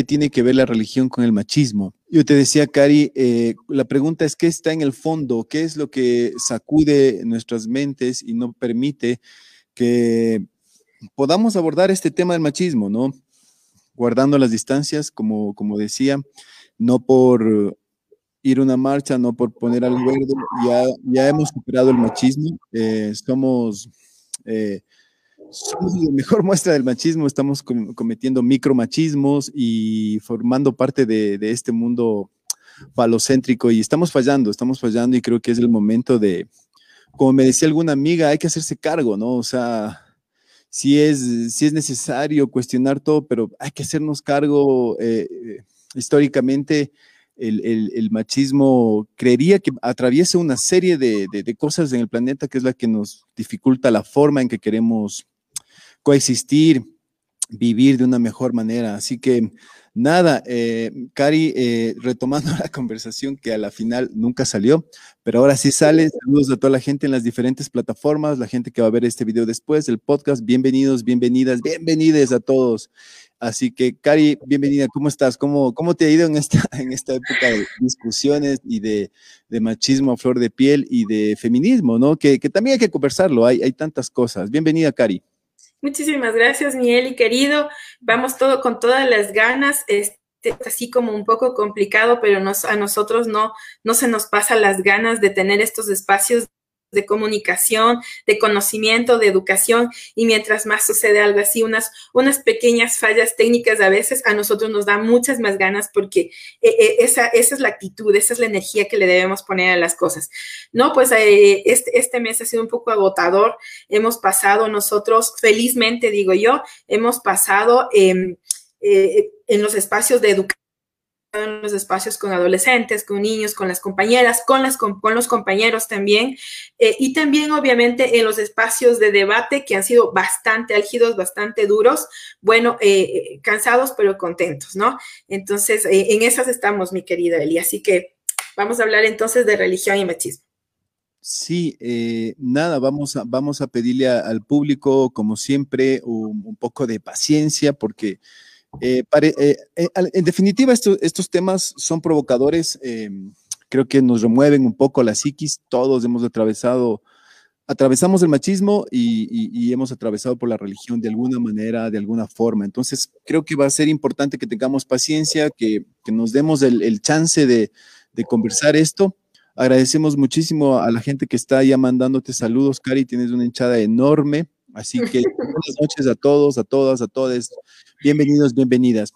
qué tiene que ver la religión con el machismo. Yo te decía, Cari, eh, la pregunta es qué está en el fondo, qué es lo que sacude nuestras mentes y no permite que podamos abordar este tema del machismo, ¿no? Guardando las distancias, como, como decía, no por ir una marcha, no por poner algo verde, ya, ya hemos superado el machismo, eh, somos eh, somos la mejor muestra del machismo, estamos cometiendo micromachismos y formando parte de, este mundo falocéntrico y estamos fallando, estamos fallando y creo que es el momento de, como me decía alguna amiga, hay que hacerse cargo, ¿no? O sea, sí es, si es necesario cuestionar todo, pero hay que hacernos cargo eh, históricamente. El, machismo creería que atraviesa una serie de, de, cosas en el planeta que es la que nos dificulta la forma en que queremos coexistir, vivir de una mejor manera. Así que nada, eh, Cari, eh, retomando la conversación que a la final nunca salió, pero ahora sí sale. Saludos a toda la gente en las diferentes plataformas, la gente que va a ver este video después, el podcast. Bienvenidos, bienvenidas, bienvenides a todos. Así que, Cari, bienvenida, ¿cómo estás? ¿Cómo, cómo te ha ido en esta, en esta época de discusiones y de, machismo a flor de piel y de feminismo, ¿no? Que, que también hay que conversarlo, hay, hay tantas cosas. Bienvenida, Cari. Muchísimas gracias, Miel y querido. Vamos todo con todas las ganas. Este, así como un poco complicado, pero nos, a nosotros no, no se nos pasa las ganas de tener estos espacios de comunicación, de conocimiento, de educación, y mientras más sucede algo así, unas, unas pequeñas fallas técnicas a veces a nosotros nos da muchas más ganas porque eh, eh, esa, esa es la actitud, esa es la energía que le debemos poner a las cosas. No, pues eh, este, este mes ha sido un poco agotador, hemos pasado nosotros, felizmente digo yo, hemos pasado en los espacios de educación en los espacios con adolescentes, con niños, con las compañeras, con, los compañeros también, eh, y también obviamente en los espacios de debate que han sido bastante álgidos, bastante duros, bueno, eh, eh, cansados pero contentos, ¿no? Entonces, en esas estamos, mi querida Eli, así que vamos a hablar entonces de religión y machismo. Sí, nada, vamos a, vamos a pedirle al público, como siempre, un poco de paciencia porque eh, eh, eh, en definitiva, estos temas son provocadores, em, creo que nos remueven un poco la psiquis, todos hemos atravesado, atravesamos el machismo y, hemos atravesado por la religión de alguna manera, de alguna forma. Entonces, creo que va a ser importante que tengamos paciencia, que, nos demos el, chance de, conversar esto. Agradecemos muchísimo a la gente que está ya mandándote saludos, Cari, tienes una hinchada enorme. Así que buenas noches a todos, a todas, a todos. Bienvenidos, bienvenidas.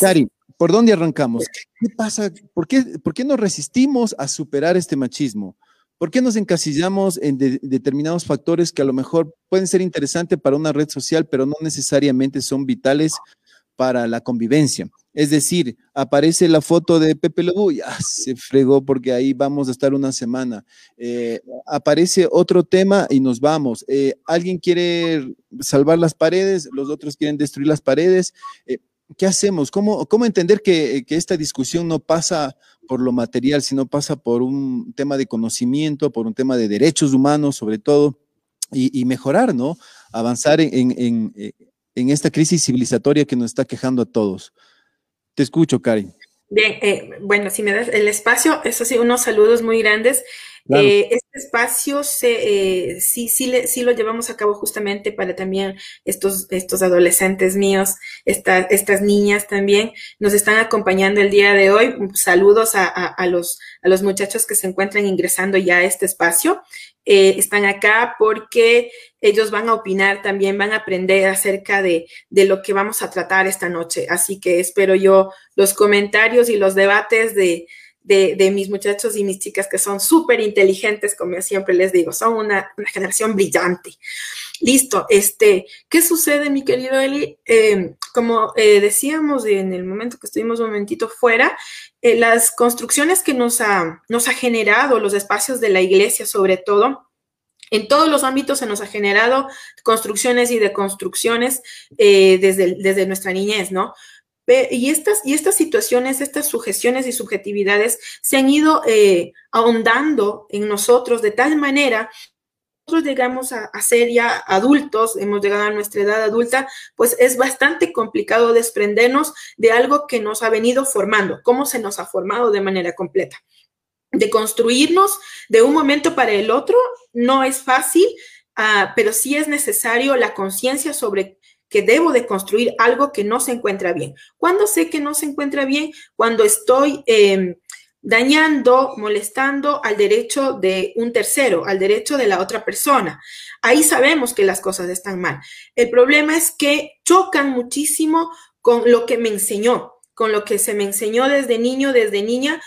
Cari, ¿por dónde arrancamos? ¿Qué, pasa? ¿Por qué, ¿Por qué nos resistimos a superar este machismo? ¿Por qué nos encasillamos en determinados factores que a lo mejor pueden ser interesantes para una red social, pero no necesariamente son vitales para la convivencia? Es decir, aparece la foto de Pepe Lobo, ya se fregó porque ahí vamos a estar una semana. Eh, aparece otro tema y nos vamos. Eh, alguien quiere salvar las paredes, los otros quieren destruir las paredes. Eh, ¿Qué hacemos? ¿Cómo, cómo entender que, esta discusión no pasa por lo material, sino pasa por un tema de conocimiento, por un tema de derechos humanos sobre todo, y, mejorar, ¿no? Avanzar en esta crisis civilizatoria que nos está quejando a todos. Te escucho, Karen. Bien, eh, bueno, si me das el espacio, eso sí, unos saludos muy grandes. Eh, este espacio se, eh, sí, sí, sí lo llevamos a cabo justamente para también estos, estos adolescentes míos, estas niñas también, nos están acompañando el día de hoy. Saludos a, a, los, a los muchachos que se encuentran ingresando ya a este espacio. Eh, están acá porque ellos van a opinar también, van a aprender acerca de, de, lo que vamos a tratar esta noche. Así que espero yo los comentarios y los debates de, de, mis muchachos y mis chicas que son súper inteligentes, como yo siempre les digo, son una, generación brillante. Listo, este, ¿qué sucede, mi querido Eli? Em, como eh, decíamos en el momento que estuvimos un momentito fuera, eh, las construcciones que nos ha, nos ha generado los espacios de la iglesia, sobre todo, en todos los ámbitos se nos ha generado construcciones y deconstrucciones eh, desde, desde nuestra niñez, ¿no? Y estas, y estas situaciones, estas sujeciones y subjetividades se han ido eh, ahondando en nosotros de tal manera llegamos a, ser ya adultos, hemos llegado a nuestra edad adulta, pues es bastante complicado desprendernos de algo que nos ha venido formando, cómo se nos ha formado de manera completa. De construirnos de un momento para el otro no es fácil, uh, pero sí es necesario la conciencia sobre que debo de construir algo que no se encuentra bien. ¿Cuándo sé que no se encuentra bien? Cuando estoy... Eh, dañando, molestando al derecho de un tercero, al derecho de la otra persona. Ahí sabemos que las cosas están mal. El problema es que chocan muchísimo con lo que me enseñó, con lo que se me enseñó desde niño, desde niña,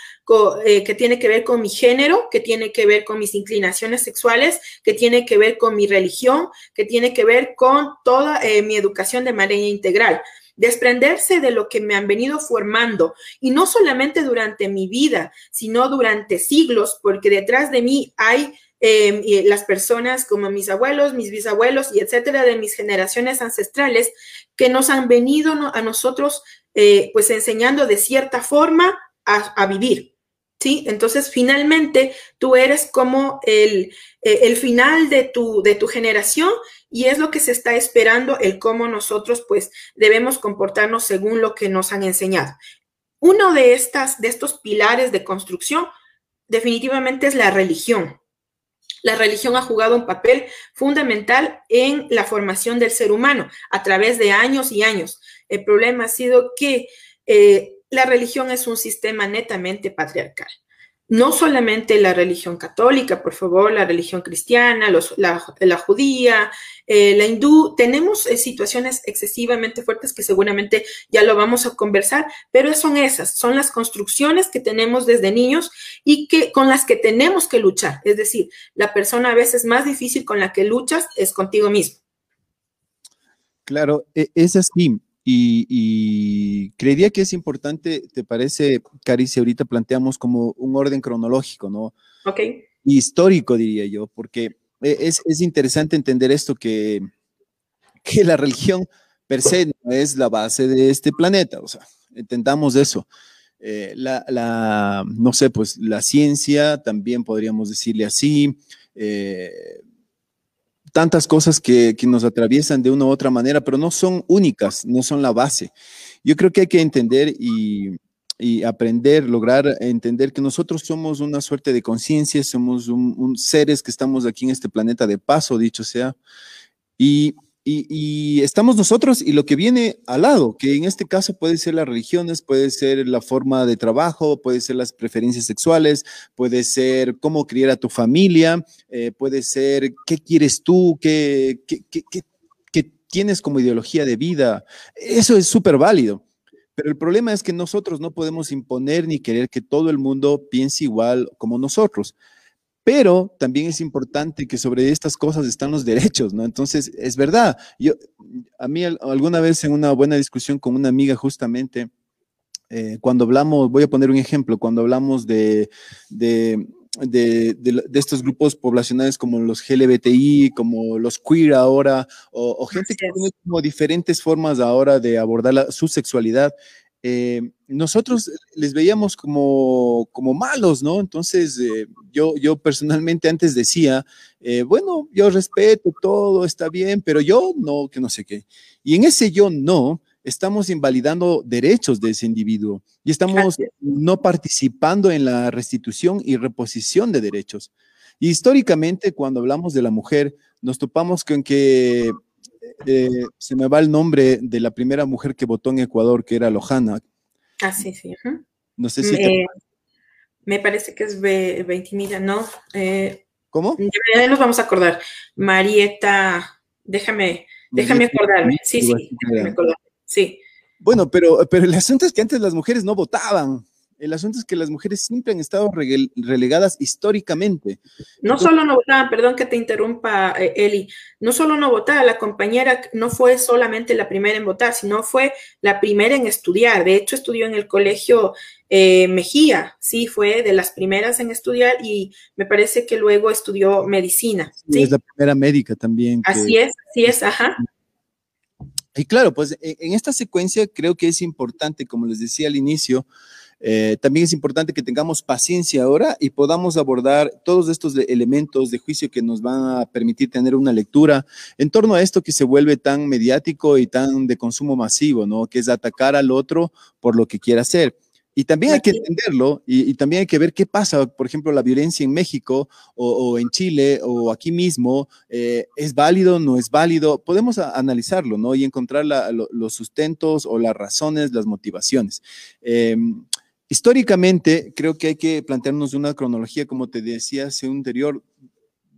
eh, que tiene que ver con mi género, que tiene que ver con mis inclinaciones sexuales, que tiene que ver con mi religión, que tiene que ver con toda eh, mi educación de manera integral. Desprenderse de lo que me han venido formando y no solamente durante mi vida, sino durante siglos, porque detrás de mí hay em, las personas como mis abuelos, mis bisabuelos y etcétera de mis generaciones ancestrales que nos han venido a nosotros eh, pues enseñando de cierta forma a vivir. ¿sí? Entonces, finalmente, tú eres como el, eh, el, final de tu, de tu generación y es lo que se está esperando, el cómo nosotros, pues, debemos comportarnos según lo que nos han enseñado. Uno de, estas, de estos pilares de construcción definitivamente es la religión. La religión ha jugado un papel fundamental en la formación del ser humano a través de años y años. El problema ha sido que eh, la religión es un sistema netamente patriarcal. No solamente la religión católica, por favor, la religión cristiana, la, judía, eh, la hindú, tenemos eh, situaciones excesivamente fuertes que seguramente ya lo vamos a conversar, pero son esas, son las construcciones que tenemos desde niños y que con las que tenemos que luchar. Es decir, la persona a veces más difícil con la que luchas es contigo mismo. Claro, e, es así. Y, creería que es importante, ¿te parece, Cari, si ahorita planteamos como un orden cronológico, ¿no? Ok. Histórico, diría yo, porque e, es, es interesante entender esto, que, que la religión per se no es la base de este planeta, o sea, entendamos eso. Eh, la, la, no sé, pues la ciencia, también podríamos decirle así, eh, tantas cosas que, nos atraviesan de una u otra manera, pero no son únicas, no son la base. Yo creo que hay que entender y, aprender, lograr entender que nosotros somos una suerte de conciencia, somos un, seres que estamos aquí en este planeta de paso, dicho sea, y y, estamos nosotros y lo que viene al lado, que en este caso puede ser las religiones, puede ser la forma de trabajo, puede ser las preferencias sexuales, puede ser cómo criar a tu familia, eh, puede ser qué quieres tú, qué, qué, tienes como ideología de vida. Eso es súper válido. Pero el problema es que nosotros no podemos imponer ni querer que todo el mundo piense igual como nosotros. Pero también es importante que sobre estas cosas están los derechos, ¿no? Entonces, es verdad. Yo, a mí alguna vez en una buena discusión con una amiga justamente, eh, cuando hablamos, voy a poner un ejemplo, cuando hablamos de, de, de, de, estos grupos poblacionales como los LGBTI, como los queer ahora, o, gente que tiene como diferentes formas ahora de abordar su sexualidad, eh, nosotros les veíamos como, como malos, ¿no? Entonces, eh, yo, yo personalmente antes decía, eh, bueno, yo respeto todo, está bien, pero yo no, que no sé qué. Y en ese yo no, estamos invalidando derechos de ese individuo y estamos no participando en la restitución y reposición de derechos. Y históricamente, cuando hablamos de la mujer, nos topamos con que eh, se me va el nombre de la primera mujer que votó en Ecuador, que era Lojana. Ah, sí, sí. No sé si. Me parece que es Ventimilla, ¿no? Eh, ¿Cómo? Ya nos vamos a acordar. Marieta, déjame, déjame acordarme. Sí, sí, déjame acordarme. Sí. Bueno, pero, pero el asunto es que antes las mujeres no votaban. El asunto es que las mujeres siempre han estado relegadas históricamente. No solo no votaban, perdón que te interrumpa, eh, Eli, no solo no votaba, la compañera no fue solamente la primera en votar, sino fue la primera en estudiar. De hecho, estudió en el colegio eh, Mejía, sí, fue de las primeras en estudiar y me parece que luego estudió medicina. ¿sí? Es la primera médica también. Así es, así es, ajá. Y claro, pues e, en esta secuencia creo que es importante, como les decía al inicio, Eh, también es importante que tengamos paciencia ahora y podamos abordar todos estos elementos de juicio que nos van a permitir tener una lectura en torno a esto que se vuelve tan mediático y tan de consumo masivo, ¿no? Que es atacar al otro por lo que quiera hacer. Y también hay que entenderlo y, también hay que ver qué pasa, por ejemplo, la violencia en México o, en Chile o aquí mismo, eh, ¿es válido, no es válido? Podemos analizarlo, ¿no? Y encontrar los sustentos o las razones, las motivaciones. Em, históricamente, creo que hay que plantearnos una cronología, como te decía hace un anterior,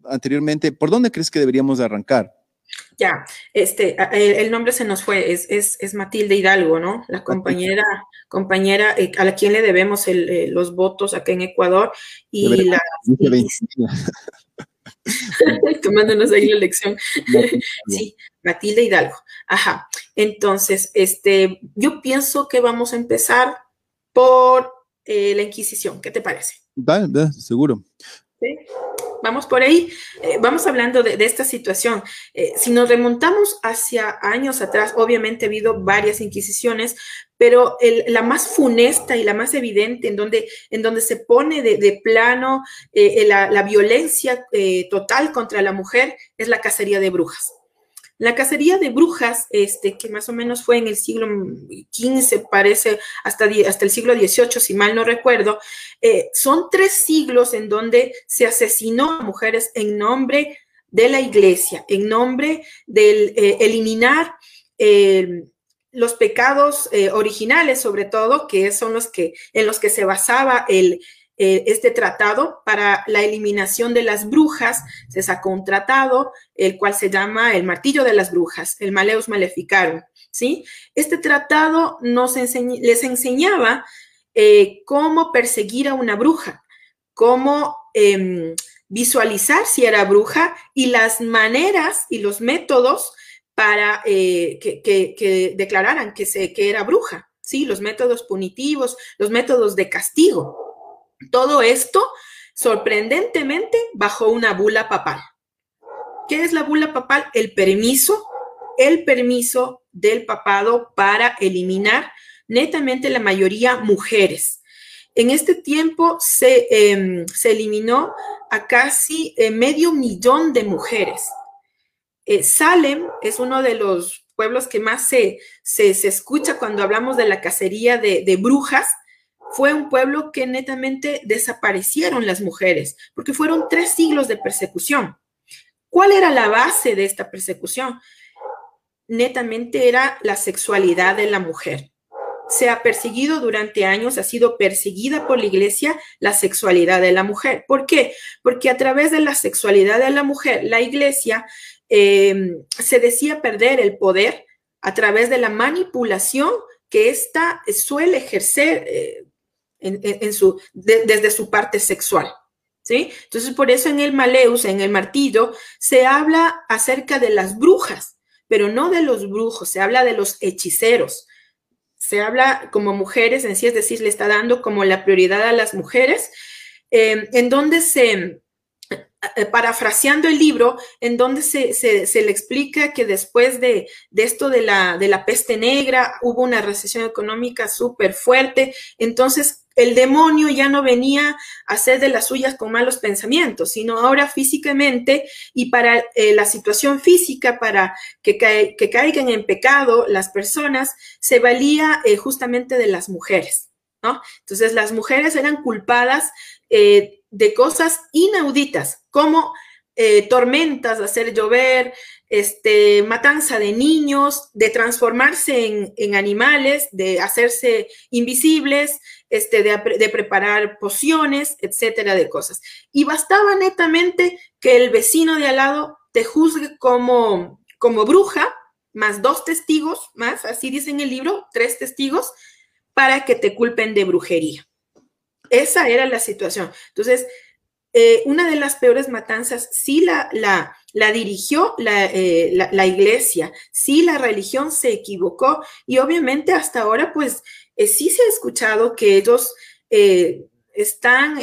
anteriormente, ¿por dónde crees que deberíamos arrancar? Ya, este, el nombre se nos fue, es, es, Matilde Hidalgo, ¿no? La compañera, compañera eh, a la quien le debemos eh, los votos acá en Ecuador y la... Tomándonos ahí la elección. sí, Matilde Hidalgo. Ajá. Entonces, este, yo pienso que vamos a empezar por eh, la Inquisición. ¿Qué te parece? Seguro. ¿Sí? Vamos por ahí, eh, vamos hablando de, esta situación. Eh, si nos remontamos hacia años atrás, obviamente ha habido varias inquisiciones, pero la más funesta y la más evidente en donde, en donde se pone de, plano eh, la, la, violencia total contra la mujer es la cacería de brujas. La cacería de brujas, este, que más o menos fue en el siglo XV, parece, hasta, hasta el siglo XVIII, si mal no recuerdo, eh, son tres siglos en donde se asesinó a mujeres en nombre de la iglesia, en nombre de eh, eliminar eh, los pecados originales, sobre todo, que son los que, en los que se basaba el, eh, este tratado para la eliminación de las brujas. Se sacó un tratado, el cual se llama el martillo de las brujas, el Maleus Maleficarum. ¿sí? Este tratado nos les enseñaba eh, cómo perseguir a una bruja, cómo em, visualizar si era bruja y las maneras y los métodos para eh, que, declararan que, se, que era bruja. ¿sí? Los métodos punitivos, los métodos de castigo. Todo esto, sorprendentemente, bajo una bula papal. ¿Qué es la bula papal? El permiso, el permiso del papado para eliminar netamente la mayoría mujeres. En este tiempo se, em, eliminó a casi eh, medio millón de mujeres. Eh, Salem es uno de los pueblos que más se, se, escucha cuando hablamos de la cacería de brujas fue un pueblo que netamente desaparecieron las mujeres, porque fueron tres siglos de persecución. ¿Cuál era la base de esta persecución? Netamente era la sexualidad de la mujer. Se ha perseguido durante años, ha sido perseguida por la iglesia la sexualidad de la mujer. ¿Por qué? Porque a través de la sexualidad de la mujer, la iglesia eh, se decía perder el poder a través de la manipulación que ésta suele ejercer eh, en, su, desde su parte sexual. ¿Sí? Entonces, por eso en el Maleus, en el martillo, se habla acerca de las brujas, pero no de los brujos, se habla de los hechiceros. Se habla como mujeres en sí, es decir, le está dando como la prioridad a las mujeres, eh, en donde se, eh, parafraseando el libro, en donde se, se, le explica que después de, de, esto de la, de la peste negra hubo una recesión económica súper fuerte, entonces el demonio ya no venía a hacer de las suyas con malos pensamientos, sino ahora físicamente y para eh, la situación física, para que, caigan en pecado las personas, se valía eh, justamente de las mujeres, ¿no? Entonces las mujeres eran culpadas de cosas inauditas, como eh, tormentas, hacer llover, este, matanza de niños, de transformarse en, animales, de hacerse invisibles, este, de, preparar pociones, etcétera, de cosas. Y bastaba netamente que el vecino de al lado te juzgue como, como bruja, más dos testigos, más, así dice en el libro, tres testigos, para que te culpen de brujería. Esa era la situación. Entonces, eh, una de las peores matanzas sí la, la, la dirigió la, eh, la, iglesia, sí la religión se equivocó y obviamente hasta ahora pues eh, sí se ha escuchado que ellos están,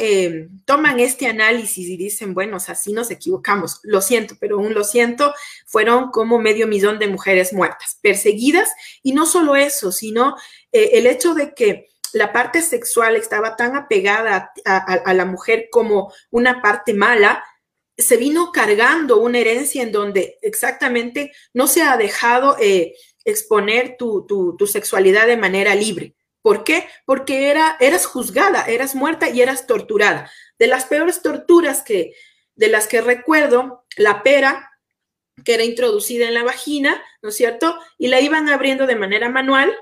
toman este análisis y dicen, bueno, así nos equivocamos, lo siento, pero un lo siento, fueron como medio millón de mujeres muertas, perseguidas y no solo eso, sino el hecho de que la parte sexual estaba tan apegada a, la mujer como una parte mala, se vino cargando una herencia en donde exactamente no se ha dejado eh, exponer tu, tu, sexualidad de manera libre. ¿Por qué? Porque era, eras juzgada, eras muerta y eras torturada. De las peores torturas que, de las que recuerdo, la pera, que era introducida en la vagina, ¿no es cierto? Y la iban abriendo de manera manual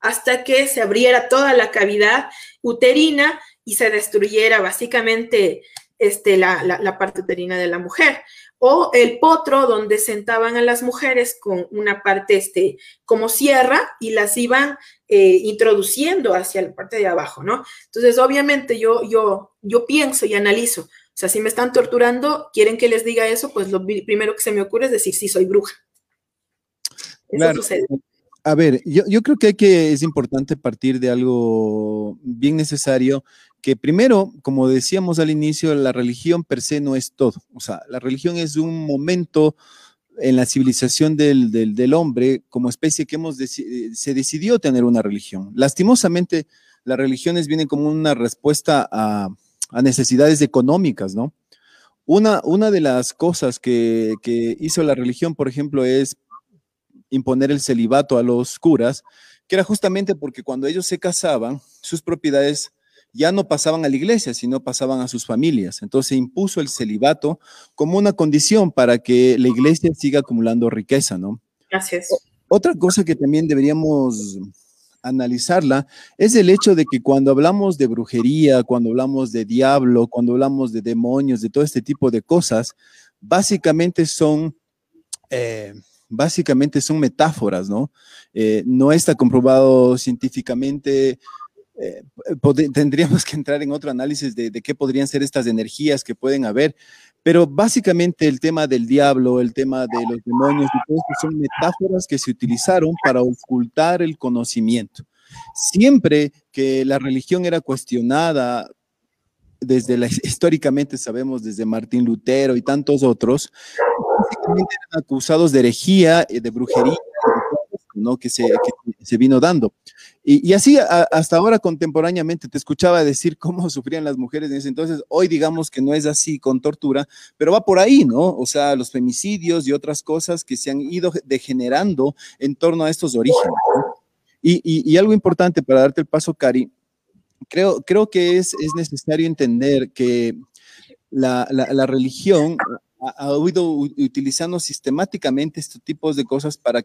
hasta que se abriera toda la cavidad uterina y se destruyera básicamente este, la, parte uterina de la mujer. O el potro, donde sentaban a las mujeres con una parte este, como sierra y las iban eh, introduciendo hacia la parte de abajo, ¿no? Entonces, obviamente yo, yo, yo pienso y analizo, o sea, si me están torturando, quieren que les diga eso, pues lo primero que se me ocurre es decir, sí, soy bruja. Eso sucede. A ver, yo, creo que, es importante partir de algo bien necesario, que primero, como decíamos al inicio, la religión per se no es todo. O sea, la religión es un momento en la civilización del, hombre como especie que hemos se decidió tener una religión. Lastimosamente, las religiones vienen como una respuesta a, necesidades económicas, ¿no? Una, de las cosas que hizo la religión, por ejemplo, es imponer el celibato a los curas, que era justamente porque cuando ellos se casaban, sus propiedades ya no pasaban a la iglesia, sino pasaban a sus familias. Entonces se impuso el celibato como una condición para que la iglesia siga acumulando riqueza, ¿no? Gracias. Otra cosa que también deberíamos analizarla es el hecho de que cuando hablamos de brujería, cuando hablamos de diablo, cuando hablamos de demonios, de todo este tipo de cosas, básicamente son eh, básicamente son metáforas, ¿no? Eh, no está comprobado científicamente. Eh, tendríamos que entrar en otro análisis de, qué podrían ser estas energías que pueden haber, pero básicamente el tema del diablo, el tema de los demonios son metáforas que se utilizaron para ocultar el conocimiento. Siempre que la religión era cuestionada desde la, históricamente sabemos desde Martín Lutero y tantos otros, acusados de herejía, y de brujería, ¿no? que, se, se vino dando. Y, así hasta ahora contemporáneamente te escuchaba decir cómo sufrían las mujeres en ese entonces. Hoy digamos que no es así con tortura, pero va por ahí, ¿no? O sea, los femicidios y otras cosas que se han ido degenerando en torno a estos orígenes. Y, y, algo importante para darte el paso, Cari, creo, creo que es, es necesario entender que la, la religión ha, ido utilizando sistemáticamente estos tipos de cosas para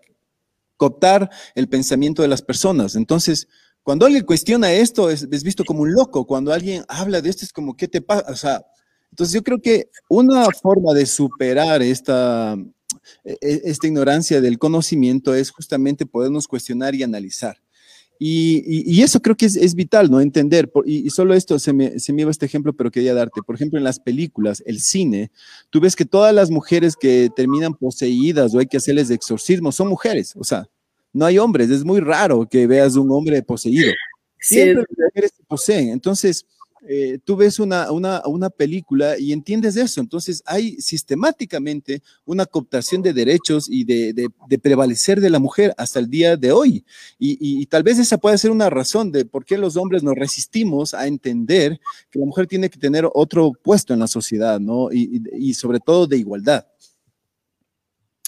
cooptar el pensamiento de las personas. Entonces, cuando alguien cuestiona esto, es, visto como un loco. Cuando alguien habla de esto, es como, ¿qué te pasa? O sea, entonces yo creo que una forma de superar esta, e, e, esta ignorancia del conocimiento es justamente podernos cuestionar y analizar. Y, eso creo que es, vital, ¿no? Entender, y, solo esto se me, se me iba este ejemplo, pero quería darte. Por ejemplo, en las películas, el cine, tú ves que todas las mujeres que terminan poseídas o hay que hacerles exorcismo son mujeres, o sea, no hay hombres, es muy raro que veas un hombre poseído. Siempre las mujeres se poseen. Entonces, eh, tú ves una, una, película y entiendes eso. Entonces hay sistemáticamente una cooptación de derechos y de, prevalecer de la mujer hasta el día de hoy. Y, tal vez esa puede ser una razón de por qué los hombres nos resistimos a entender que la mujer tiene que tener otro puesto en la sociedad, ¿no? Y, sobre todo de igualdad.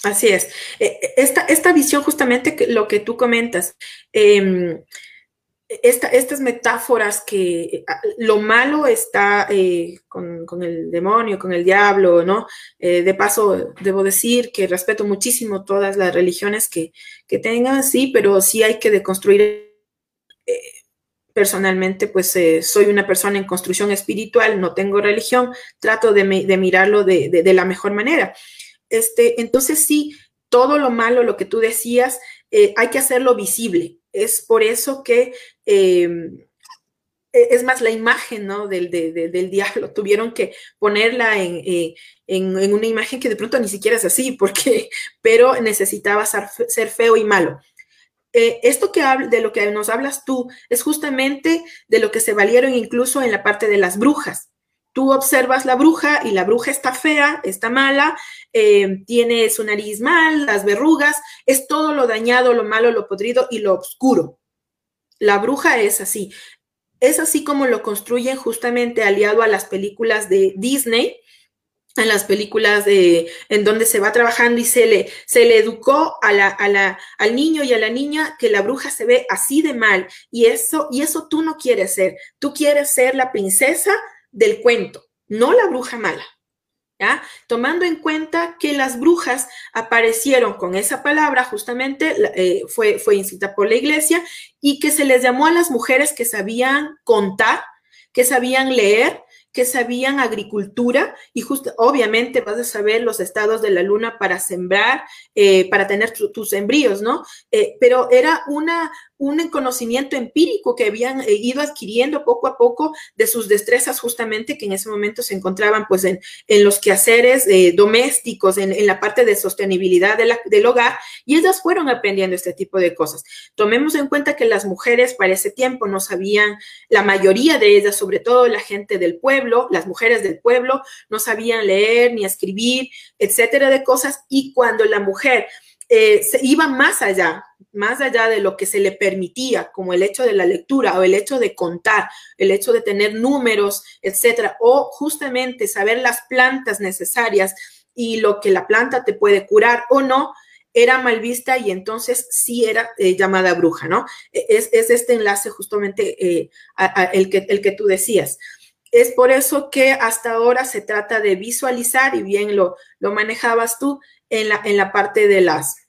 Así es. Eh, esta, esta visión justamente lo que tú comentas. Eh, estas metáforas que ah, lo malo está eh, con, el demonio, con el diablo, ¿no? Eh, de paso, debo decir que respeto muchísimo todas las religiones que, tengan, sí, pero sí hay que deconstruir. Eh, personalmente, pues soy una persona en construcción espiritual, no tengo religión, trato de, mirarlo de, de, la mejor manera. Este, entonces, sí, todo lo malo, lo que tú decías, hay que hacerlo visible es por eso que em, e, es más la imagen ¿no? del, del, diablo. Tuvieron que ponerla eh, en, en, una imagen que de pronto ni siquiera es así, porque, pero necesitaba ser, feo y malo. Eh, esto que de lo que nos hablas tú es justamente de lo que se valieron incluso en la parte de las brujas. Tú observas la bruja y la bruja está fea, está mala, eh, tiene su nariz mal, las verrugas, es todo lo dañado, lo malo, lo podrido y lo oscuro. La bruja es así. Es así como lo construyen justamente aliado a las películas de Disney, en las películas de, en donde se va trabajando y se le, se le educó a la, al niño y a la niña que la bruja se ve así de mal y eso, y eso tú no quieres ser, tú quieres ser la princesa del cuento, no la bruja mala. ¿Ya? Tomando en cuenta que las brujas aparecieron con esa palabra, justamente eh, fue, fue por la iglesia, y que se les llamó a las mujeres que sabían contar, que sabían leer, que sabían agricultura y justo, obviamente vas a saber los estados de la luna para sembrar, eh, para tener tus embríos, ¿no? Eh, pero era una, un conocimiento empírico que habían eh, ido adquiriendo poco a poco de sus destrezas justamente que en ese momento se encontraban pues en, en los quehaceres eh, domésticos, en, en, la parte de sostenibilidad del hogar y ellas fueron aprendiendo este tipo de cosas. Tomemos en cuenta que las mujeres para ese tiempo no sabían, la mayoría de ellas, sobre todo la gente del pueblo, las mujeres del pueblo, no sabían leer ni escribir, etcétera de cosas y cuando la mujer eh, se iba más allá, más allá de lo que se le permitía, como el hecho de la lectura o el hecho de contar, el hecho de tener números, etcétera, o justamente saber las plantas necesarias y lo que la planta te puede curar o no, era mal vista y entonces sí era eh, llamada bruja, ¿no? E, es, es, este enlace justamente eh, el, que, el que tú decías. Es por eso que hasta ahora se trata de visualizar, y bien lo, lo manejabas tú, en la, en la parte de las,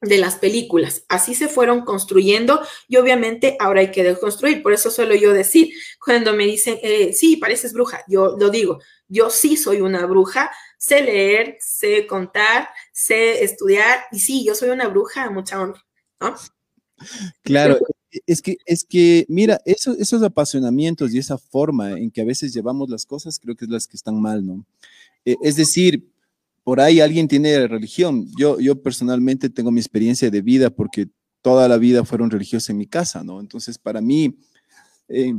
de las películas. Así se fueron construyendo y obviamente ahora hay que deconstruir. Por eso suelo yo decir, cuando me dicen, eh, sí, pareces bruja, yo lo digo, yo sí soy una bruja, sé leer, sé contar, sé estudiar y sí, yo soy una bruja, mucha honra, ¿no? Claro, es que, es que, mira, esos, esos apasionamientos y esa forma en que a veces llevamos las cosas, creo que es las que están mal, ¿no? Eh, es decir, por ahí alguien tiene religión. Yo, yo personalmente tengo mi experiencia de vida porque toda la vida fueron religiosos en mi casa, ¿no? Entonces, para mí, eh,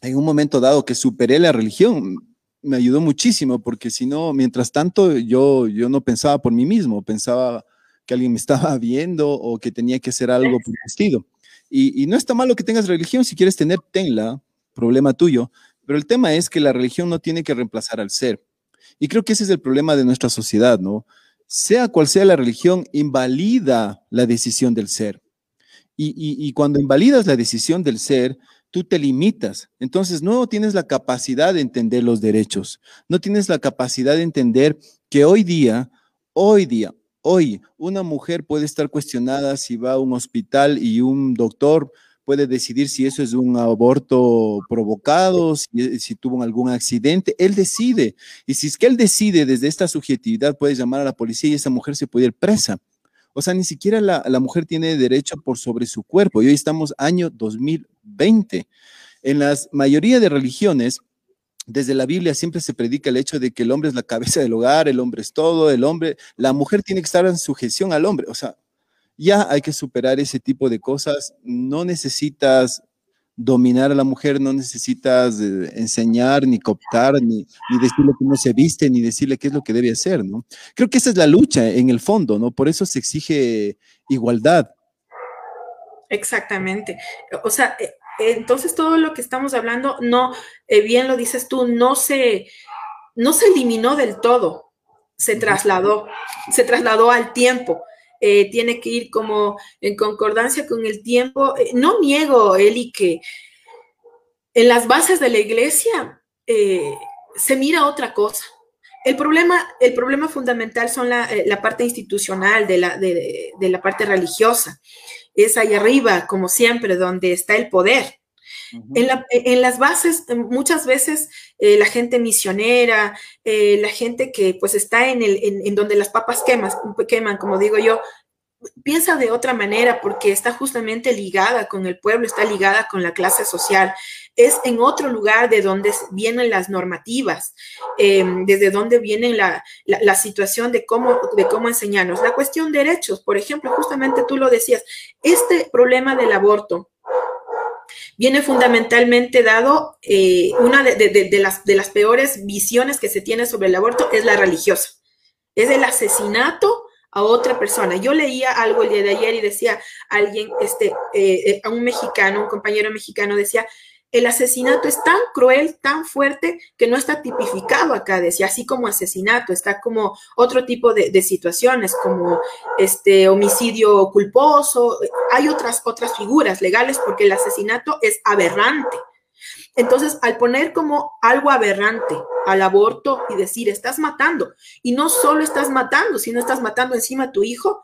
en un momento dado que superé la religión, me ayudó muchísimo porque si no, mientras tanto, yo, yo no pensaba por mí mismo, pensaba que alguien me estaba viendo o que tenía que hacer algo por vestido. Y, y no está malo que tengas religión, si quieres tener, tenla, problema tuyo, pero el tema es que la religión no tiene que reemplazar al ser. Y creo que ese es el problema de nuestra sociedad, ¿no? Sea cual sea la religión, invalida la decisión del ser. Y, y, cuando invalidas la decisión del ser, tú te limitas. Entonces no tienes la capacidad de entender los derechos, no tienes la capacidad de entender que hoy día, hoy día, hoy, una mujer puede estar cuestionada si va a un hospital y un doctor puede decidir si eso es un aborto provocado, si, si, tuvo algún accidente, él decide. Y si es que él decide desde esta subjetividad, puede llamar a la policía y esa mujer se puede ir presa. O sea, ni siquiera la, la mujer tiene derecho por sobre su cuerpo. Y hoy estamos año 2020. En la mayoría de religiones, desde la Biblia siempre se predica el hecho de que el hombre es la cabeza del hogar, el hombre es todo, el hombre, la mujer tiene que estar en sujeción al hombre. O sea, ya hay que superar ese tipo de cosas. No necesitas dominar a la mujer, no necesitas eh, enseñar, ni cooptar, ni, ni, decirle cómo se viste, ni decirle qué es lo que debe hacer, ¿no? Creo que esa es la lucha en el fondo, ¿no? Por eso se exige igualdad. Exactamente. O sea, eh, entonces todo lo que estamos hablando, no, eh, bien lo dices tú, no se, no se eliminó del todo, se trasladó, se trasladó al tiempo eh, tiene que ir como en concordancia con el tiempo. Eh, no niego, Eli, que en las bases de la iglesia eh, se mira otra cosa. El problema, el problema fundamental son la, la parte institucional de la, de, de la parte religiosa. Es ahí arriba, como siempre, donde está el poder. En, la, en, las bases, muchas veces eh, la gente misionera, eh, la gente que pues está en, el, en, en donde las papas quemas, queman, como digo yo, piensa de otra manera porque está justamente ligada con el pueblo, está ligada con la clase social. Es en otro lugar de donde vienen las normativas, eh, desde donde viene la, la, la, situación de cómo, de cómo enseñarnos. La cuestión de derechos, por ejemplo, justamente tú lo decías, este problema del aborto viene fundamentalmente dado, eh, una de, de, las, de las peores visiones que se tiene sobre el aborto es la religiosa, es el asesinato a otra persona. Yo leía algo el día de ayer y decía alguien, este, eh, eh, a un mexicano, un compañero mexicano decía, el asesinato es tan cruel, tan fuerte, que no está tipificado acá, decía, así como asesinato, está como otro tipo de, de, situaciones, como este homicidio culposo, hay otras, otras figuras legales porque el asesinato es aberrante. Entonces, al poner como algo aberrante al aborto y decir, estás matando, y no solo estás matando, sino estás matando encima a tu hijo,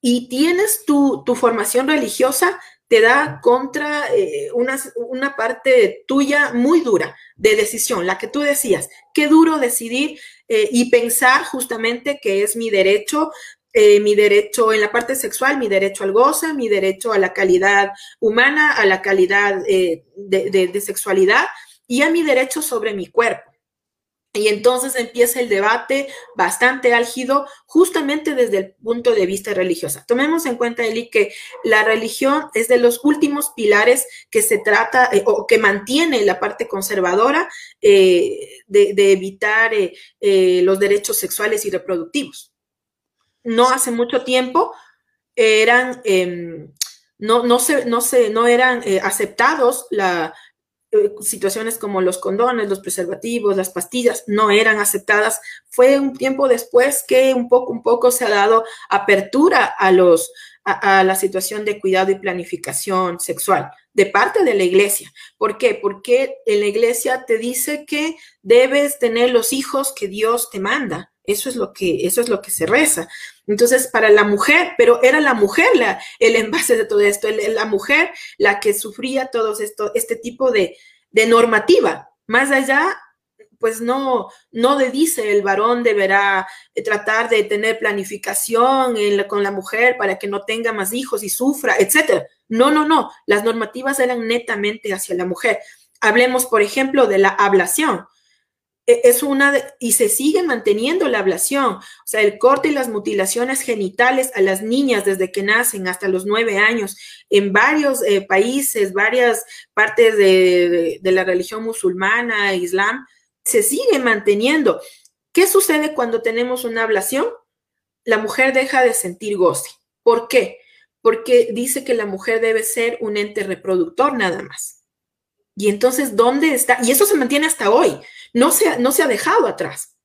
y tienes tu, tu formación religiosa, te da contra eh, una, una, parte tuya muy dura de decisión, la que tú decías. Qué duro decidir eh, y pensar justamente que es mi derecho, eh, mi derecho en la parte sexual, mi derecho al goce, mi derecho a la calidad humana, a la calidad de, de, de sexualidad y a mi derecho sobre mi cuerpo. Y entonces empieza el debate bastante álgido justamente desde el punto de vista religioso. Tomemos en cuenta, Eli, que la religión es de los últimos pilares que se trata eh, o que mantiene la parte conservadora eh, de, evitar eh, los derechos sexuales y reproductivos. No hace mucho tiempo eran, em, no, no, se, no, se, no eran aceptados la, situaciones como los condones, los preservativos, las pastillas no eran aceptadas. Fue un tiempo después que un poco, un poco se ha dado apertura a los a, la situación de cuidado y planificación sexual de parte de la iglesia. ¿Por qué? Porque la iglesia te dice que debes tener los hijos que Dios te manda. Eso es lo que, eso es lo que se reza. Entonces, para la mujer, pero era la mujer la, el envase de todo esto, la mujer la que sufría todo esto, este tipo de, de normativa. Más allá, pues no, no le dice el varón deberá tratar de tener planificación la, con la mujer para que no tenga más hijos y sufra, etcétera. No, no, no. Las normativas eran netamente hacia la mujer. Hablemos, por ejemplo, de la ablación. E, es una, de, y se sigue manteniendo la ablación, o sea, el corte y las mutilaciones genitales a las niñas desde que nacen hasta los nueve años, en varios eh, países, varias partes de, de, de la religión musulmana, islam, se sigue manteniendo. ¿Qué sucede cuando tenemos una ablación? La mujer deja de sentir goce. ¿Por qué? Porque dice que la mujer debe ser un ente reproductor nada más. Y entonces, ¿dónde está? Y eso se mantiene hasta hoy no se, no se ha dejado atrás.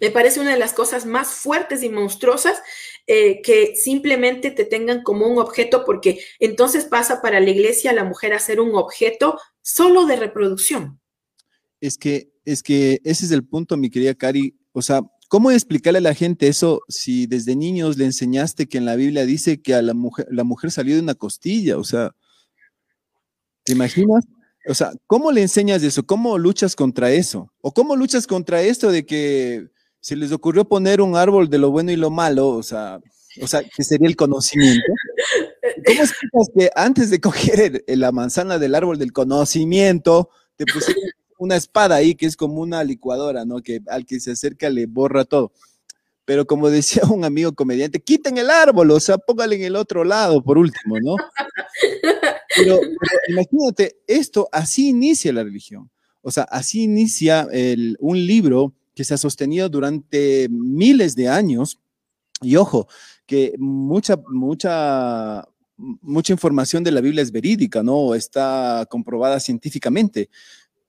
Me parece una de las cosas más fuertes y monstruosas eh, que simplemente te tengan como un objeto, porque entonces pasa para la iglesia la mujer a ser un objeto solo de reproducción. Es que, es que ese es el punto, mi querida Cari. O sea, ¿cómo explicarle a la gente eso si desde niños le enseñaste que en la Biblia dice que a la mujer, la mujer salió de una costilla? O sea, ¿te imaginas? O sea, ¿cómo le enseñas eso? ¿Cómo luchas contra eso? ¿O cómo luchas contra esto de que se les ocurrió poner un árbol de lo bueno y lo malo? O sea, o sea, que sería el conocimiento. ¿Cómo explicas que antes de coger el, la manzana del árbol del conocimiento, te pusieron una espada ahí que es como una licuadora, ¿no? Que al que se acerca le borra todo. Pero como decía un amigo comediante, quiten el árbol, o sea, póngale en el otro lado, por último, ¿no? Pero, imagínate, esto, así inicia la religión. O sea, así inicia el, un libro que se ha sostenido durante miles de años. Y ojo, que mucha, mucha, mucha información de la Biblia es verídica, ¿no? Está comprobada científicamente.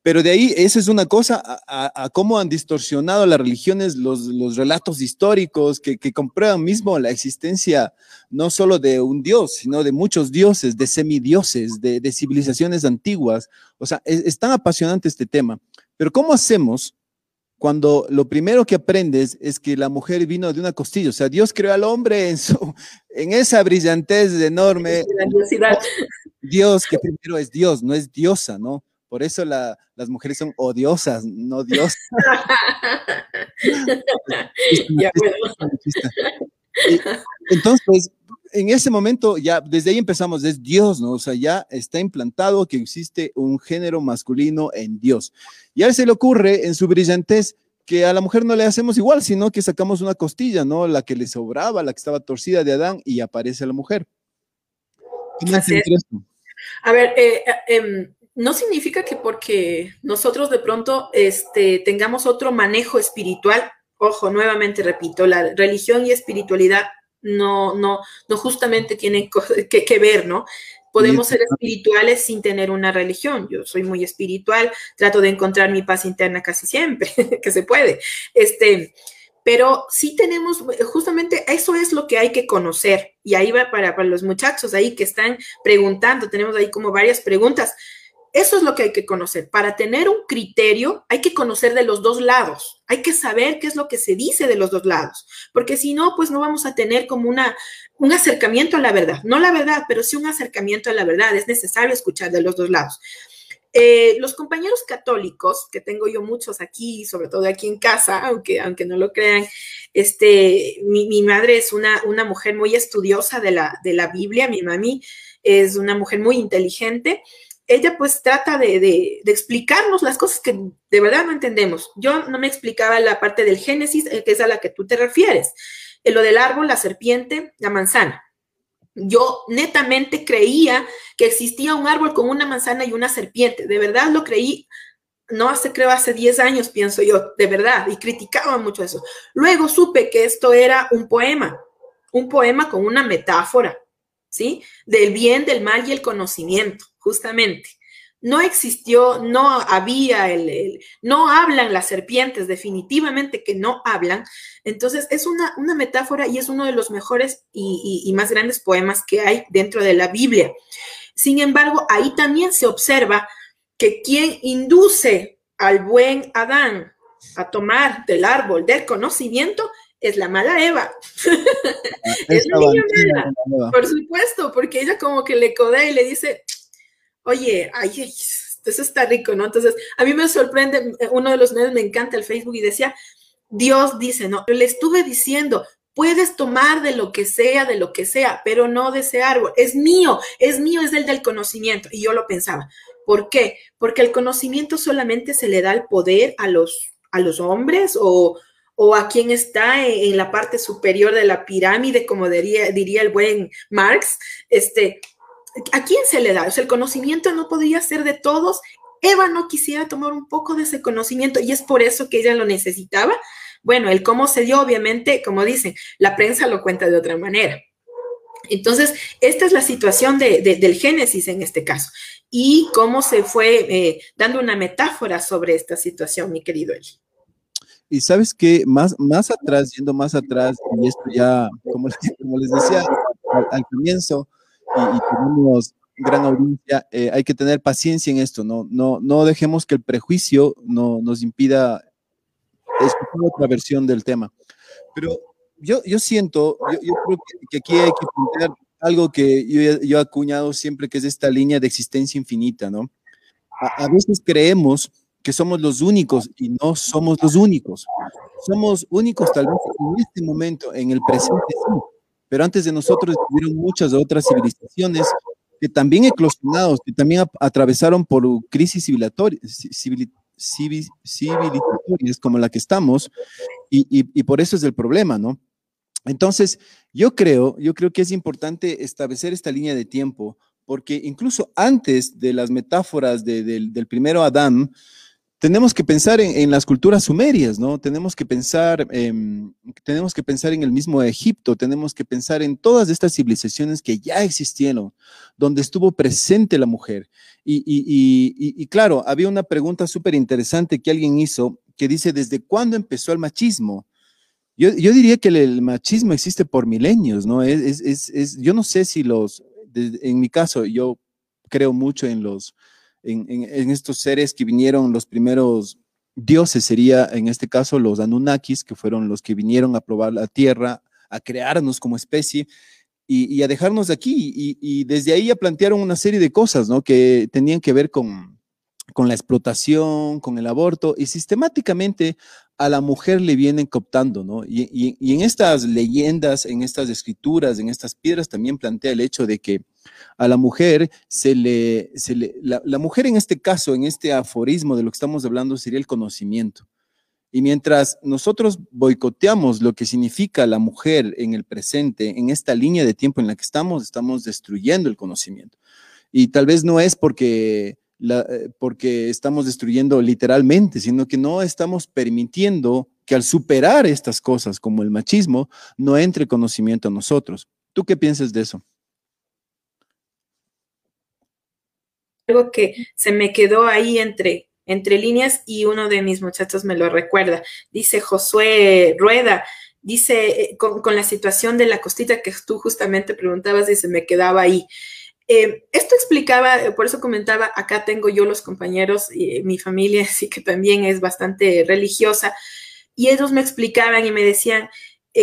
Pero de ahí, esa es una cosa, a, a, a cómo han distorsionado las religiones los, los relatos históricos que, que, comprueban mismo la existencia no solo de un dios, sino de muchos dioses, de semidioses, de, de civilizaciones antiguas. O sea, es, es, tan apasionante este tema. Pero ¿cómo hacemos cuando lo primero que aprendes es que la mujer vino de una costilla? O sea, Dios creó al hombre en, su, en esa brillantez enorme. Dios, que primero es Dios, no es diosa, ¿no? Por eso la, las mujeres son odiosas, no diosas. Entonces, en ese momento ya, desde ahí empezamos, es Dios, ¿no? O sea, ya está implantado que existe un género masculino en Dios. Y a él se le ocurre en su brillantez que a la mujer no le hacemos igual, sino que sacamos una costilla, ¿no? La que le sobraba, la que estaba torcida de Adán y aparece la mujer. A ver, eh, eh, no significa que porque nosotros de pronto este, tengamos otro manejo espiritual, ojo, nuevamente repito, la religión y espiritualidad no, no, no justamente tienen que, que ver, ¿no? Podemos ser espirituales sin tener una religión. Yo soy muy espiritual, trato de encontrar mi paz interna casi siempre, que se puede. Este, pero sí tenemos, justamente eso es lo que hay que conocer. Y ahí va para, para los muchachos ahí que están preguntando, tenemos ahí como varias preguntas. Eso es lo que hay que conocer. Para tener un criterio hay que conocer de los dos lados. Hay que saber qué es lo que se dice de los dos lados, porque si no, pues no vamos a tener como una, un acercamiento a la verdad. No la verdad, pero sí un acercamiento a la verdad. Es necesario escuchar de los dos lados. Eh, los compañeros católicos, que tengo yo muchos aquí, sobre todo aquí en casa, aunque, aunque no lo crean, este, mi, madre es una, una mujer muy estudiosa de la, de la Biblia, mi mami es una mujer muy inteligente ella pues trata de, explicarnos las cosas que de verdad no entendemos. Yo no me explicaba la parte del Génesis, eh, que es a la que tú te refieres, eh, lo del árbol, la serpiente, la manzana. Yo netamente creía que existía un árbol con una manzana y una serpiente. De verdad lo creí, no hace, creo, hace 10 años, pienso yo, de verdad, y criticaba mucho eso. Luego supe que esto era un poema, un poema con una metáfora, ¿sí? Del bien, del mal y el conocimiento justamente. No existió, no había el, no hablan las serpientes, definitivamente que no hablan. Entonces es una, una metáfora y es uno de los mejores y, más grandes poemas que hay dentro de la Biblia. Sin embargo, ahí también se observa que quien induce al buen Adán a tomar del árbol del conocimiento es la mala Eva. Ah, es la niña mala, por supuesto, porque ella como que le codea y le dice, oye, ay, eso está rico, ¿no? Entonces, a mí me sorprende, eh, uno de los medios me encanta el Facebook y decía, Dios dice, no, le estuve diciendo, puedes tomar de lo que sea, de lo que sea, pero no de ese árbol, es mío, es mío, es el del conocimiento. Y yo lo pensaba, ¿por qué? Porque el conocimiento solamente se le da el poder a los, a los hombres o, o a quien está en, la parte superior de la pirámide, como diría, diría el buen Marx, este, ¿a quién se le da? O sea, el conocimiento no podría ser de todos. Eva no quisiera tomar un poco de ese conocimiento y es por eso que ella lo necesitaba. Bueno, el cómo se dio, obviamente, como dicen, la prensa lo cuenta de otra manera. Entonces, esta es la situación del Génesis en este caso y cómo se fue eh, dando una metáfora sobre esta situación, mi querido Eli. Y sabes que más, más atrás, yendo más atrás, y esto ya, como, les decía al comienzo, y, tenemos gran audiencia, eh, hay que tener paciencia en esto, ¿no? No, no dejemos que el prejuicio no, nos impida escuchar otra versión del tema. Pero yo, yo siento, yo, creo que, aquí hay que poner algo que yo, yo, he acuñado siempre, que es esta línea de existencia infinita, ¿no? A, a, veces creemos que somos los únicos y no somos los únicos. Somos únicos tal vez en este momento, en el presente, sí, pero antes de nosotros estuvieron muchas otras civilizaciones que también eclosionados, que también atravesaron por crisis civilizatorias como la que estamos, y, y, por eso es el problema, ¿no? Entonces, yo creo, yo creo que es importante establecer esta línea de tiempo, porque incluso antes de las metáforas del, del primero Adán, tenemos que pensar en, las culturas sumerias, ¿no? Tenemos que pensar, tenemos que pensar en el mismo Egipto, tenemos que pensar en todas estas civilizaciones que ya existieron, donde estuvo presente la mujer. Y, claro, había una pregunta súper interesante que alguien hizo que dice, ¿desde cuándo empezó el machismo? Yo, diría que el, machismo existe por milenios, ¿no? Es, yo no sé si los, en mi caso, yo creo mucho en los en, estos seres que vinieron, los primeros dioses sería en este caso los Anunnakis, que fueron los que vinieron a probar la tierra, a crearnos como especie y, a dejarnos de aquí. Y, desde ahí ya plantearon una serie de cosas, ¿no? Que tenían que ver con, con la explotación, con el aborto, y sistemáticamente a la mujer le vienen cooptando, ¿no? Y, y, en estas leyendas, en estas escrituras, en estas piedras también plantea el hecho de que a la mujer se le, se le la, la, mujer en este caso, en este aforismo de lo que estamos hablando, sería el conocimiento. Y mientras nosotros boicoteamos lo que significa la mujer en el presente, en esta línea de tiempo en la que estamos, estamos destruyendo el conocimiento. Y tal vez no es porque eh, porque estamos destruyendo literalmente, sino que no estamos permitiendo que al superar estas cosas como el machismo, no entre conocimiento a nosotros. ¿Tú qué piensas de eso? Algo que se me quedó ahí entre, entre líneas y uno de mis muchachos me lo recuerda. Dice Josué Rueda, dice eh, con, la situación de la costita que tú justamente preguntabas y se me quedaba ahí. Eh, esto explicaba, eh, por eso comentaba, acá tengo yo los compañeros, y mi familia sí que también es bastante religiosa, y ellos me explicaban y me decían,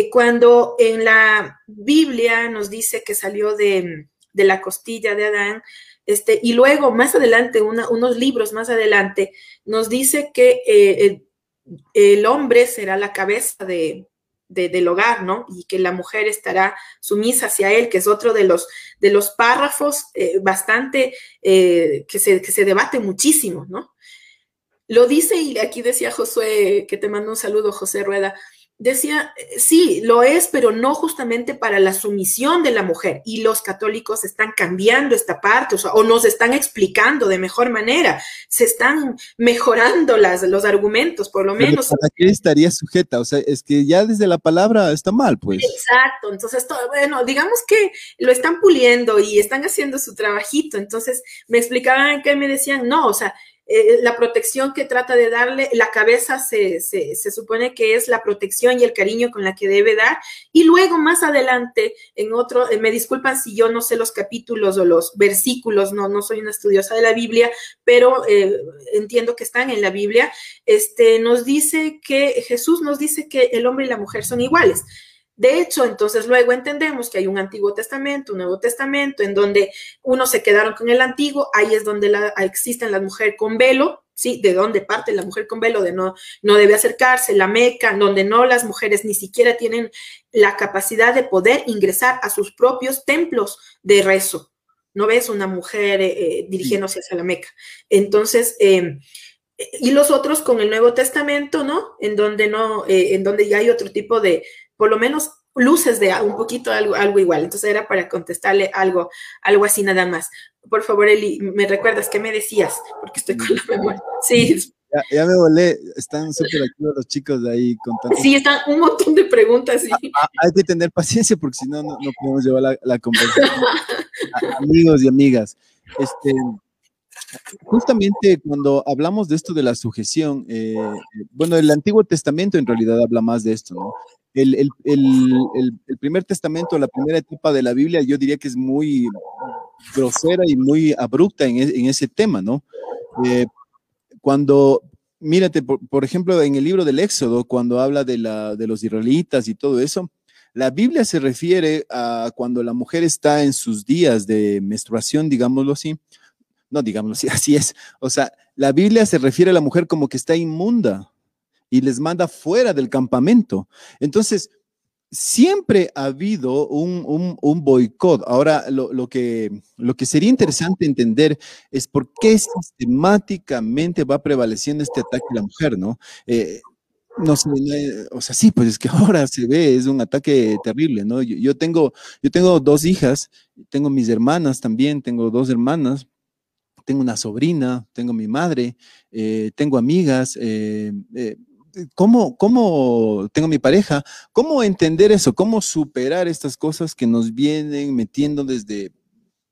cuando en la Biblia nos dice que salió de, de la costilla de Adán, este, y luego más adelante, unos libros más adelante, nos dice que el, el, hombre será la cabeza de, del hogar, ¿no? Y que la mujer estará sumisa hacia él, que es otro de los, de los párrafos eh, bastante eh, que, se, que se debate muchísimo, ¿no? Lo dice, y aquí decía Josué, que te mando un saludo, José Rueda, decía, sí, lo es, pero no justamente para la sumisión de la mujer. Y los católicos están cambiando esta parte, o, nos están explicando de mejor manera, se están mejorando las, los argumentos, por lo menos. ¿Para qué estaría sujeta? O sea, es que ya desde la palabra está mal, pues. Exacto, entonces, bueno, digamos que lo están puliendo y están haciendo su trabajito. Entonces, me explicaban que me decían, no, o sea, eh, la protección que trata de darle, la cabeza se, se, supone que es la protección y el cariño con la que debe dar. Y luego más adelante, en otro, eh, me disculpan si yo no sé los capítulos o los versículos, no, no soy una estudiosa de la Biblia, pero eh, entiendo que están en la Biblia, este, nos dice que Jesús nos dice que el hombre y la mujer son iguales. De hecho, entonces luego entendemos que hay un Antiguo Testamento, un Nuevo Testamento, en donde unos se quedaron con el Antiguo, ahí es donde la, existen las mujeres con velo, ¿sí? De dónde parte la mujer con velo, de no, no debe acercarse, la Meca, donde no las mujeres ni siquiera tienen la capacidad de poder ingresar a sus propios templos de rezo. No ves una mujer eh, eh, dirigiéndose hacia la Meca. Entonces, em, y los otros con el Nuevo Testamento, ¿no? En donde no, eh, en donde ya hay otro tipo de, por lo menos luces de un poquito algo, algo igual. Entonces era para contestarle algo, algo así nada más. Por favor, Eli, ¿me recuerdas qué me decías? Porque estoy con la memoria. Sí. Ya, me volé, están súper activos los chicos de ahí contando. Sí, están un montón de preguntas. Ah, ah, hay que tener paciencia porque si no, no, podemos llevar la, la conversación. Amigos y amigas, este, justamente cuando hablamos de esto de la sujeción, eh, bueno, el Antiguo Testamento en realidad habla más de esto, ¿no? el, primer testamento, la primera etapa de la Biblia, yo diría que es muy grosera y muy abrupta en, e, ese tema, ¿no? Eh, cuando, mírate, por, ejemplo, en el libro del Éxodo, cuando habla de, la, de los israelitas y todo eso, la Biblia se refiere a cuando la mujer está en sus días de menstruación, digámoslo así. No, digámoslo así, así es. O sea, la Biblia se refiere a la mujer como que está inmunda, y les manda fuera del campamento. Entonces, siempre ha habido un, boicot. Ahora, lo, que, lo que sería interesante entender es por qué sistemáticamente va prevaleciendo este ataque a la mujer, ¿no? Eh, no sé, o sea, sí, pues es que ahora se ve, es un ataque terrible, ¿no? Yo, tengo, yo tengo dos hijas, tengo mis hermanas también, tengo dos hermanas, tengo una sobrina, tengo mi madre, eh, tengo amigas, eh, ¿cómo, ¿cómo tengo mi pareja? ¿Cómo entender eso? ¿Cómo superar estas cosas que nos vienen metiendo desde,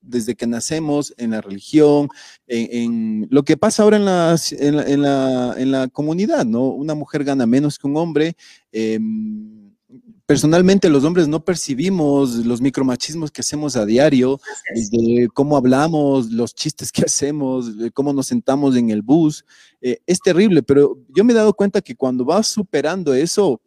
desde que nacemos en la religión, en, lo que pasa ahora en la, en la, en la, comunidad, ¿no? Una mujer gana menos que un hombre. Eh, personalmente los hombres no percibimos los micromachismos que hacemos a diario, desde cómo hablamos, los chistes que hacemos, cómo nos sentamos en el bus. Eh, es terrible, pero yo me he dado cuenta que cuando vas superando eso,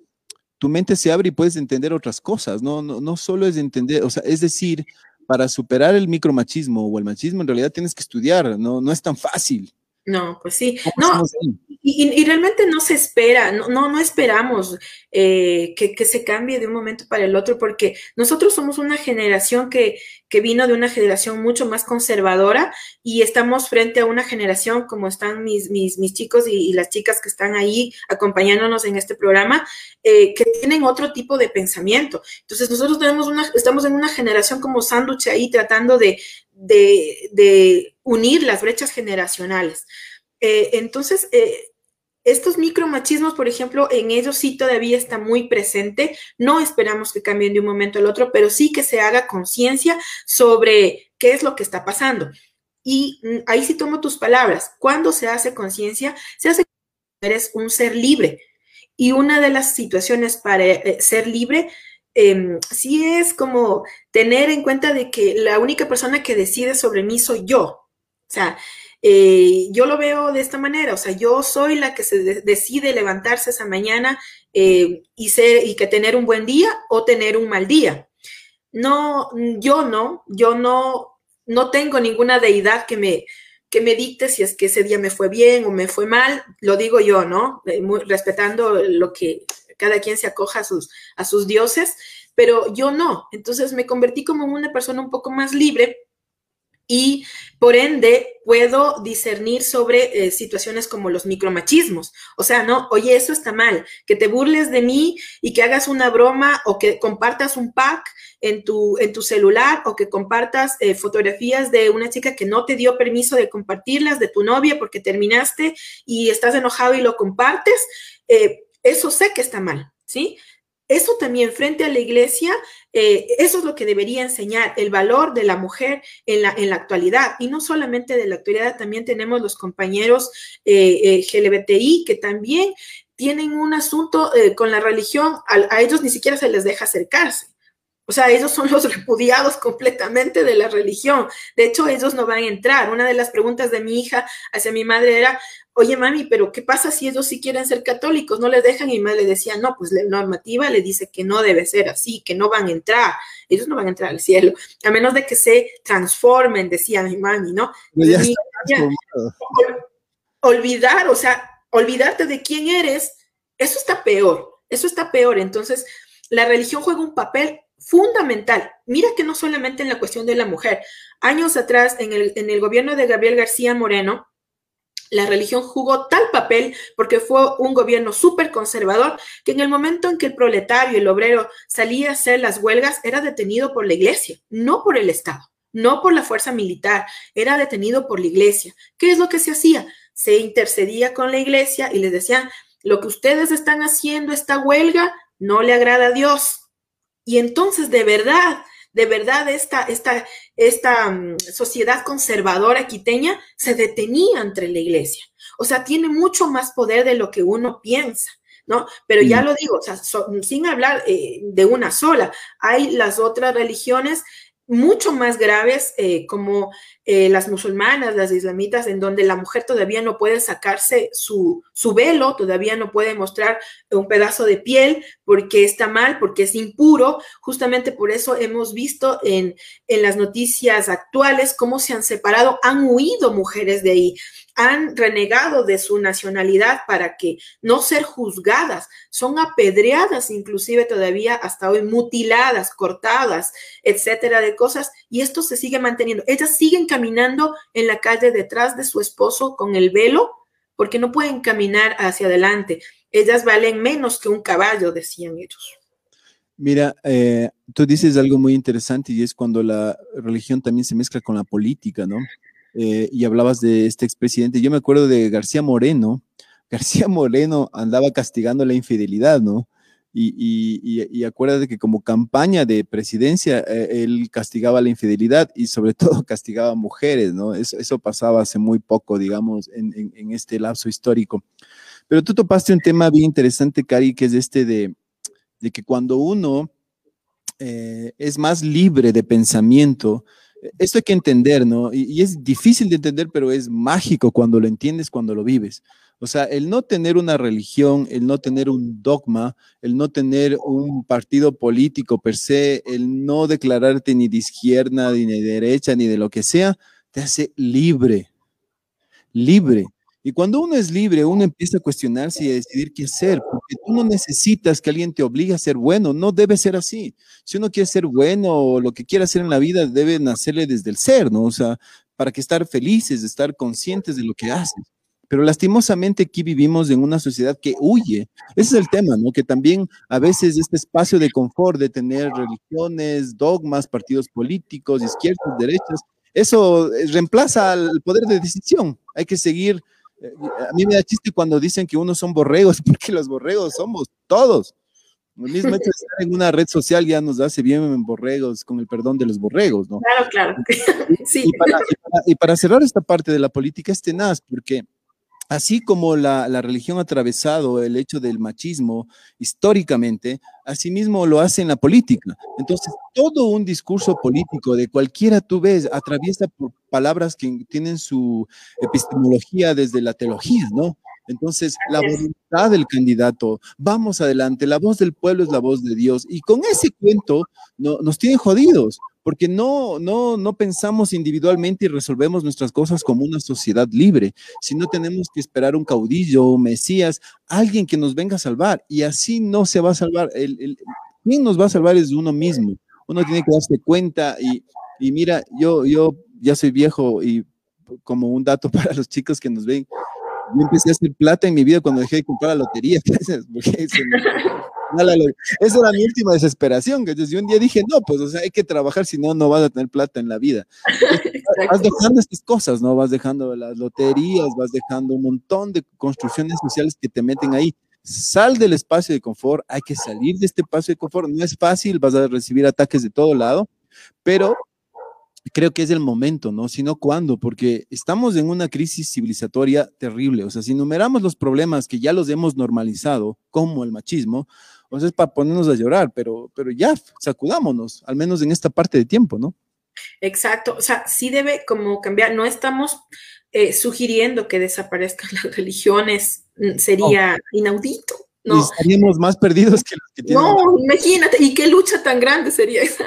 tu mente se abre y puedes entender otras cosas, no, no, no solo es entender, o sea, es decir, para superar el micromachismo o el machismo en realidad tienes que estudiar, no, no es tan fácil. No, pues sí. No, y, realmente no se espera, no, no, no esperamos eh, que, que, se cambie de un momento para el otro, porque nosotros somos una generación que, que vino de una generación mucho más conservadora y estamos frente a una generación como están mis, mis, mis chicos y, las chicas que están ahí acompañándonos en este programa, eh, que tienen otro tipo de pensamiento. Entonces nosotros tenemos una, estamos en una generación como sándwich ahí tratando de, de, unir las brechas generacionales. Eh, entonces, eh, estos micromachismos, por ejemplo, en ellos sí todavía está muy presente. No esperamos que cambien de un momento al otro, pero sí que se haga conciencia sobre qué es lo que está pasando. Y mm, ahí sí tomo tus palabras. Cuando se hace conciencia, se hace eres un ser libre. Y una de las situaciones para eh, ser libre eh, sí es como tener en cuenta de que la única persona que decide sobre mí soy yo. O sea, eh, yo lo veo de esta manera, o sea, yo soy la que se decide levantarse esa mañana eh, y, ser, y que tener un buen día o tener un mal día. No, yo no, yo no, no tengo ninguna deidad que me, que me dicte si es que ese día me fue bien o me fue mal, lo digo yo, ¿no? Eh, respetando lo que cada quien se acoja a sus, a sus dioses, pero yo no. Entonces me convertí como una persona un poco más libre y por ende puedo discernir sobre eh, situaciones como los micromachismos. O sea, no, oye, eso está mal, que te burles de mí y que hagas una broma o que compartas un pack en tu, en tu celular o que compartas eh, fotografías de una chica que no te dio permiso de compartirlas, de tu novia porque terminaste y estás enojado y lo compartes. Eh, eso sé que está mal, ¿sí? Eso también frente a la iglesia, eh, eso es lo que debería enseñar, el valor de la mujer en la, en la actualidad. Y no solamente de la actualidad, también tenemos los compañeros eh, eh que también tienen un asunto eh, con la religión, a, ellos ni siquiera se les deja acercarse. O sea, ellos son los repudiados completamente de la religión. De hecho, ellos no van a entrar. Una de las preguntas de mi hija hacia mi madre era, oye mami, pero ¿qué pasa si ellos sí quieren ser católicos? No les dejan y mi madre le decía, no, pues la normativa le dice que no debe ser así, que no van a entrar, ellos no van a entrar al cielo, a menos de que se transformen, decía mi mami, ¿no? olvidar, o sea, olvidarte de quién eres, eso está peor, eso está peor. Entonces, la religión juega un papel fundamental. Mira que no solamente en la cuestión de la mujer. Años atrás, en el, en el gobierno de Gabriel García Moreno, la religión jugó tal papel porque fue un gobierno súper conservador que en el momento en que el proletario, el obrero salía a hacer las huelgas, era detenido por la iglesia, no por el Estado, no por la fuerza militar, era detenido por la iglesia. ¿Qué es lo que se hacía? Se intercedía con la iglesia y les decían, lo que ustedes están haciendo, esta huelga, no le agrada a Dios. Y entonces, de verdad, de verdad esta, esta, esta mm, sociedad conservadora quiteña se detenía entre la iglesia. O sea, tiene mucho más poder de lo que uno piensa. ¿no? Pero ya mm. lo digo, o sea, sin hablar eh, de una sola, hay las otras religiones mucho más graves eh, como eh, las musulmanas, las islamitas, en donde la mujer todavía no puede sacarse su, su, velo, todavía no puede mostrar un pedazo de piel porque está mal, porque es impuro. Justamente por eso hemos visto en, en las noticias actuales cómo se han separado, han huido mujeres de ahí han renegado de su nacionalidad para que no ser juzgadas, son apedreadas inclusive todavía hasta hoy, mutiladas, cortadas, etcétera, de cosas, y esto se sigue manteniendo. Ellas siguen caminando en la calle detrás de su esposo con el velo porque no pueden caminar hacia adelante. Ellas valen menos que un caballo, decían ellos. Mira, eh, tú dices algo muy interesante y es cuando la religión también se mezcla con la política, ¿no? Eh, y hablabas de este expresidente. Yo me acuerdo de García Moreno. García Moreno andaba castigando la infidelidad, ¿no? Y, y, y, acuérdate que como campaña de presidencia, eh, él castigaba la infidelidad y sobre todo castigaba a mujeres, ¿no? Eso, eso pasaba hace muy poco, digamos, en, en, este lapso histórico. Pero tú topaste un tema bien interesante, Cari, que es este de, de que cuando uno eh, es más libre de pensamiento, esto hay que entender, ¿no? Y, es difícil de entender, pero es mágico cuando lo entiendes, cuando lo vives. O sea, el no tener una religión, el no tener un dogma, el no tener un partido político per se, el no declararte ni de izquierda, ni de derecha, ni de lo que sea, te hace libre. Libre. Y cuando uno es libre, uno empieza a cuestionarse y a decidir qué hacer, porque tú no necesitas que alguien te obligue a ser bueno, no debe ser así. Si uno quiere ser bueno o lo que quiere hacer en la vida, debe nacerle desde el ser, ¿no? O sea, para que estar felices, estar conscientes de lo que haces. Pero lastimosamente aquí vivimos en una sociedad que huye. Ese es el tema, ¿no? Que también a veces este espacio de confort de tener religiones, dogmas, partidos políticos, izquierdas, derechas, eso reemplaza al poder de decisión. Hay que seguir a mí me da chiste cuando dicen que unos son borregos, porque los borregos somos todos. El mismo hecho de estar en una red social ya nos hace bien borregos, con el perdón de los borregos, ¿no? Claro, claro. Sí. Y, para, y, para, cerrar esta parte de la política es tenaz, porque así como la, la, religión ha atravesado el hecho del machismo históricamente, asimismo lo hace en la política. Entonces, todo un discurso político de cualquiera tú ves atraviesa por palabras que tienen su epistemología desde la teología, ¿no? Entonces, la voluntad del candidato, vamos adelante, la voz del pueblo es la voz de Dios. Y con ese cuento no, nos tienen jodidos, porque no, no, no pensamos individualmente y resolvemos nuestras cosas como una sociedad libre, sino tenemos que esperar un caudillo, un mesías, alguien que nos venga a salvar. Y así no se va a salvar. El, el, nos va a salvar es uno mismo. Uno tiene que darse cuenta y, y mira, yo, yo ya soy viejo y como un dato para los chicos que nos ven, yo empecé a hacer plata en mi vida cuando dejé de comprar la lotería. Porque esa era mi última desesperación. Entonces, yo un día dije, no, pues, o sea, hay que trabajar, si no, no vas a tener plata en la vida. vas dejando estas cosas, ¿no? Vas dejando las loterías, vas dejando un montón de construcciones sociales que te meten ahí. Sal del espacio de confort, hay que salir de este espacio de confort. No es fácil, vas a recibir ataques de todo lado, pero creo que es el momento, ¿no? Sino cuándo, porque estamos en una crisis civilizatoria terrible. O sea, si enumeramos los problemas que ya los hemos normalizado, como el machismo, o sea, es para ponernos a llorar, pero, pero ya sacudámonos, al menos en esta parte de tiempo, ¿no? Exacto, o sea, sí debe como cambiar, no estamos eh, sugiriendo que desaparezcan las religiones, mm, sería inaudito. No. estaríamos más perdidos que los que tienen. No, imagínate, y qué lucha tan grande sería esa.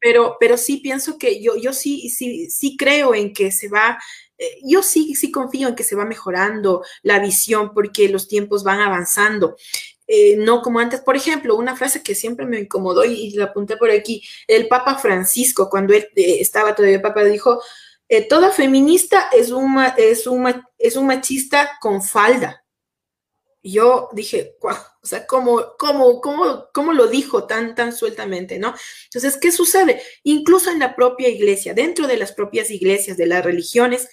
pero, pero sí pienso que yo, yo sí, sí, sí creo en que se va, eh, yo sí, sí confío en que se va mejorando la visión porque los tiempos van avanzando. Eh, no como antes, por ejemplo, una frase que siempre me incomodó y, la apunté por aquí, el Papa Francisco, cuando él eh, estaba todavía Papa, dijo, toda feminista es, una, es, un, es un machista con falda yo dije, o sea, ¿cómo, cómo, cómo, cómo lo dijo tan, tan sueltamente, no? Entonces, ¿qué sucede? Incluso en la propia iglesia, dentro de las propias iglesias, de las religiones,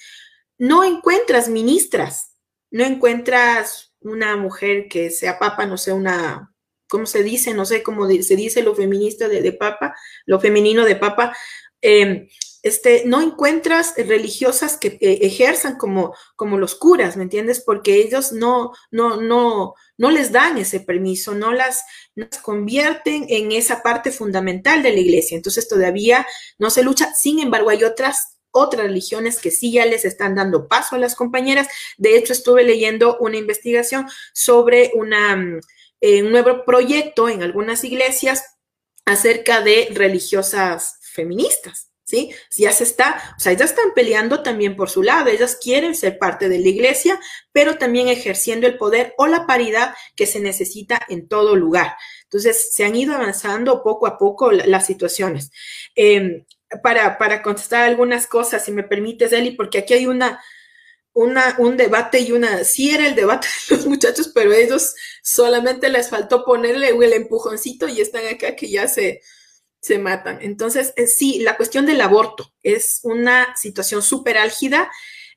no encuentras ministras, no encuentras una mujer que sea papa, no sé, una, ¿cómo se dice? No sé cómo se dice lo feminista de, papa, lo femenino de papa. Eh, este, no encuentras religiosas que eh, ejerzan como, como los curas, ¿me entiendes? Porque ellos no, no, no, no les dan ese permiso, no las, las convierten en esa parte fundamental de la iglesia. Entonces todavía no se lucha. Sin embargo, hay otras otras religiones que sí ya les están dando paso a las compañeras. De hecho, estuve leyendo una investigación sobre mm, eh, un nuevo proyecto en algunas iglesias acerca de religiosas feministas. ¿sí? Ya se está, o sea, ellas están peleando también por su lado, ellas quieren ser parte de la iglesia, pero también ejerciendo el poder o la paridad que se necesita en todo lugar. Entonces, se han ido avanzando poco a poco las situaciones. Em, para, para contestar algunas cosas, si me permites, Eli, porque aquí hay una, una, un debate y una, sí era el debate de los muchachos, pero ellos solamente les faltó ponerle el empujoncito y están acá que ya se, se matan. Entonces, eh, sí, la cuestión del aborto es una situación súper álgida.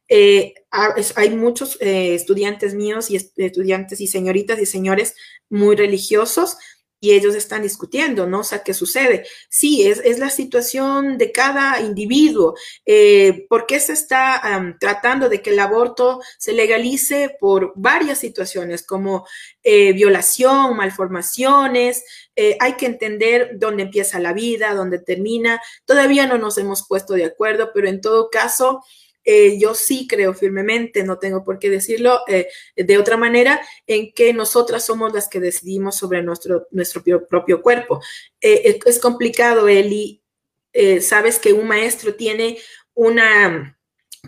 Eh, hay muchos eh, estudiantes míos y estudiantes y señoritas y señores muy religiosos y ellos están discutiendo, ¿no? O sea, ¿qué sucede? Sí, es, es la situación de cada individuo. Eh, ¿Por qué se está tratando de que el aborto se legalice por varias situaciones, como eh, violación, malformaciones? Eh, hay que entender dónde empieza la vida, dónde termina. Todavía no nos hemos puesto de acuerdo, pero en todo caso, eh, yo sí creo firmemente, no tengo por qué decirlo eh, de otra manera, en que nosotras somos las que decidimos sobre nuestro, nuestro propio cuerpo. Eh, es complicado, Eli. sabes que un maestro tiene una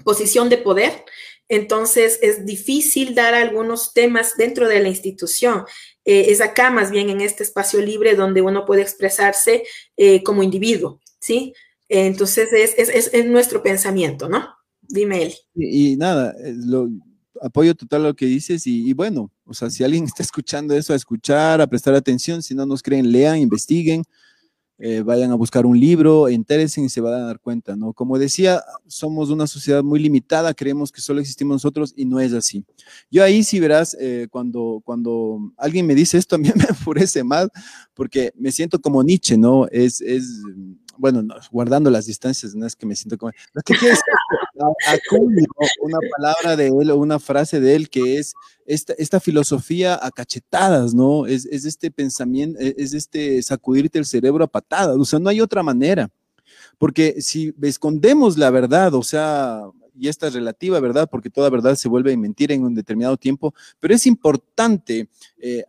posición de poder, entonces es difícil dar algunos temas dentro de la institución. es acá más bien en este espacio libre donde uno puede expresarse como individuo, ¿sí? Entonces es, es, es nuestro pensamiento, ¿no? Dime él. Y, nada, eh, lo, apoyo total lo que dices y, bueno, o sea, si alguien está escuchando eso, a escuchar, a prestar atención, si no nos creen, lean, investiguen. eh, vayan a buscar un libro, entérense y se van a dar cuenta, ¿no? Como decía, somos una sociedad muy limitada, creemos que solo existimos nosotros y no es así. Yo ahí sí verás, eh, cuando, cuando alguien me dice esto, a mí me enfurece más porque me siento como Nietzsche, ¿no? Es, es bueno, guardando las distancias, no es que me siento como... Lo que quiero una palabra de él o una frase de él que es esta, esta filosofía a cachetadas, ¿no? Es, es, este pensamiento, e, es este sacudirte el cerebro a patadas, o sea, no hay otra manera. Porque si escondemos la verdad, o sea, y esta es relativa, ¿verdad? Porque toda verdad se vuelve a mentir en un determinado tiempo, pero es importante eh,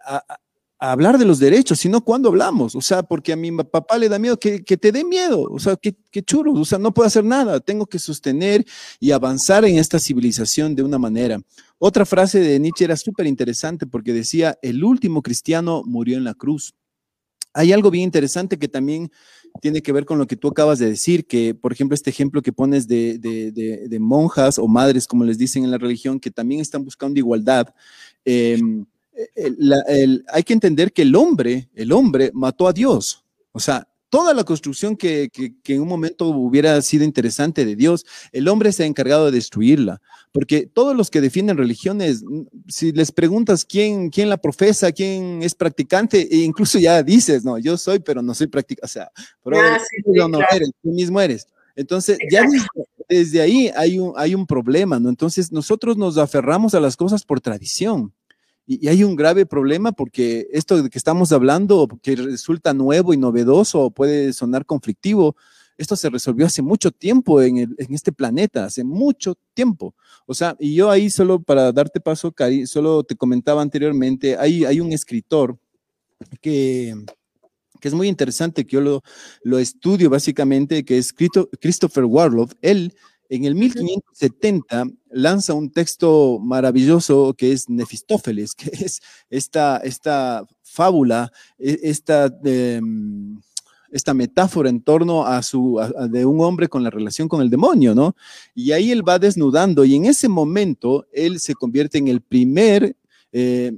hablar de los derechos, sino cuando hablamos, o sea, porque a mi papá le da miedo que, te dé miedo, o sea, que, que o sea, no puedo hacer nada, tengo que sostener y avanzar en esta civilización de una manera. Otra frase de Nietzsche era súper interesante porque decía, el último cristiano murió en la cruz. Hay algo bien interesante que también tiene que ver con lo que tú acabas de decir, que por ejemplo este ejemplo que pones de, monjas o madres, como les dicen en la religión, que también están buscando igualdad. Eh, hay que entender que el hombre, el hombre mató a Dios. O sea, toda la construcción que, en un momento hubiera sido interesante de Dios, el hombre se ha encargado de destruirla. Porque todos los que defienden religiones, si les preguntas quién, quién la profesa, quién es practicante, e incluso ya dices, no, yo soy, pero no soy practicante. O sea, pero ah, no, eres, tú mismo eres. Entonces, ya desde, desde, ahí hay un, hay un problema, ¿no? Entonces, nosotros nos aferramos a las cosas por tradición. Y, hay un grave problema porque esto de que estamos hablando, que resulta nuevo y novedoso, puede sonar conflictivo, esto se resolvió hace mucho tiempo en, este planeta, hace mucho tiempo. O sea, y yo ahí solo para darte paso, Cari, solo te comentaba anteriormente, hay, hay un escritor que, que es muy interesante, que yo lo, lo estudio básicamente, que es Christopher Warloff. Él en el 1570 lanza un texto maravilloso que es Nefistófeles, que es esta, esta fábula, e, esta, em, esta metáfora en torno a su, de un hombre con la relación con el demonio, ¿no? Y ahí él va desnudando y en ese momento él se convierte en el primer... Eh,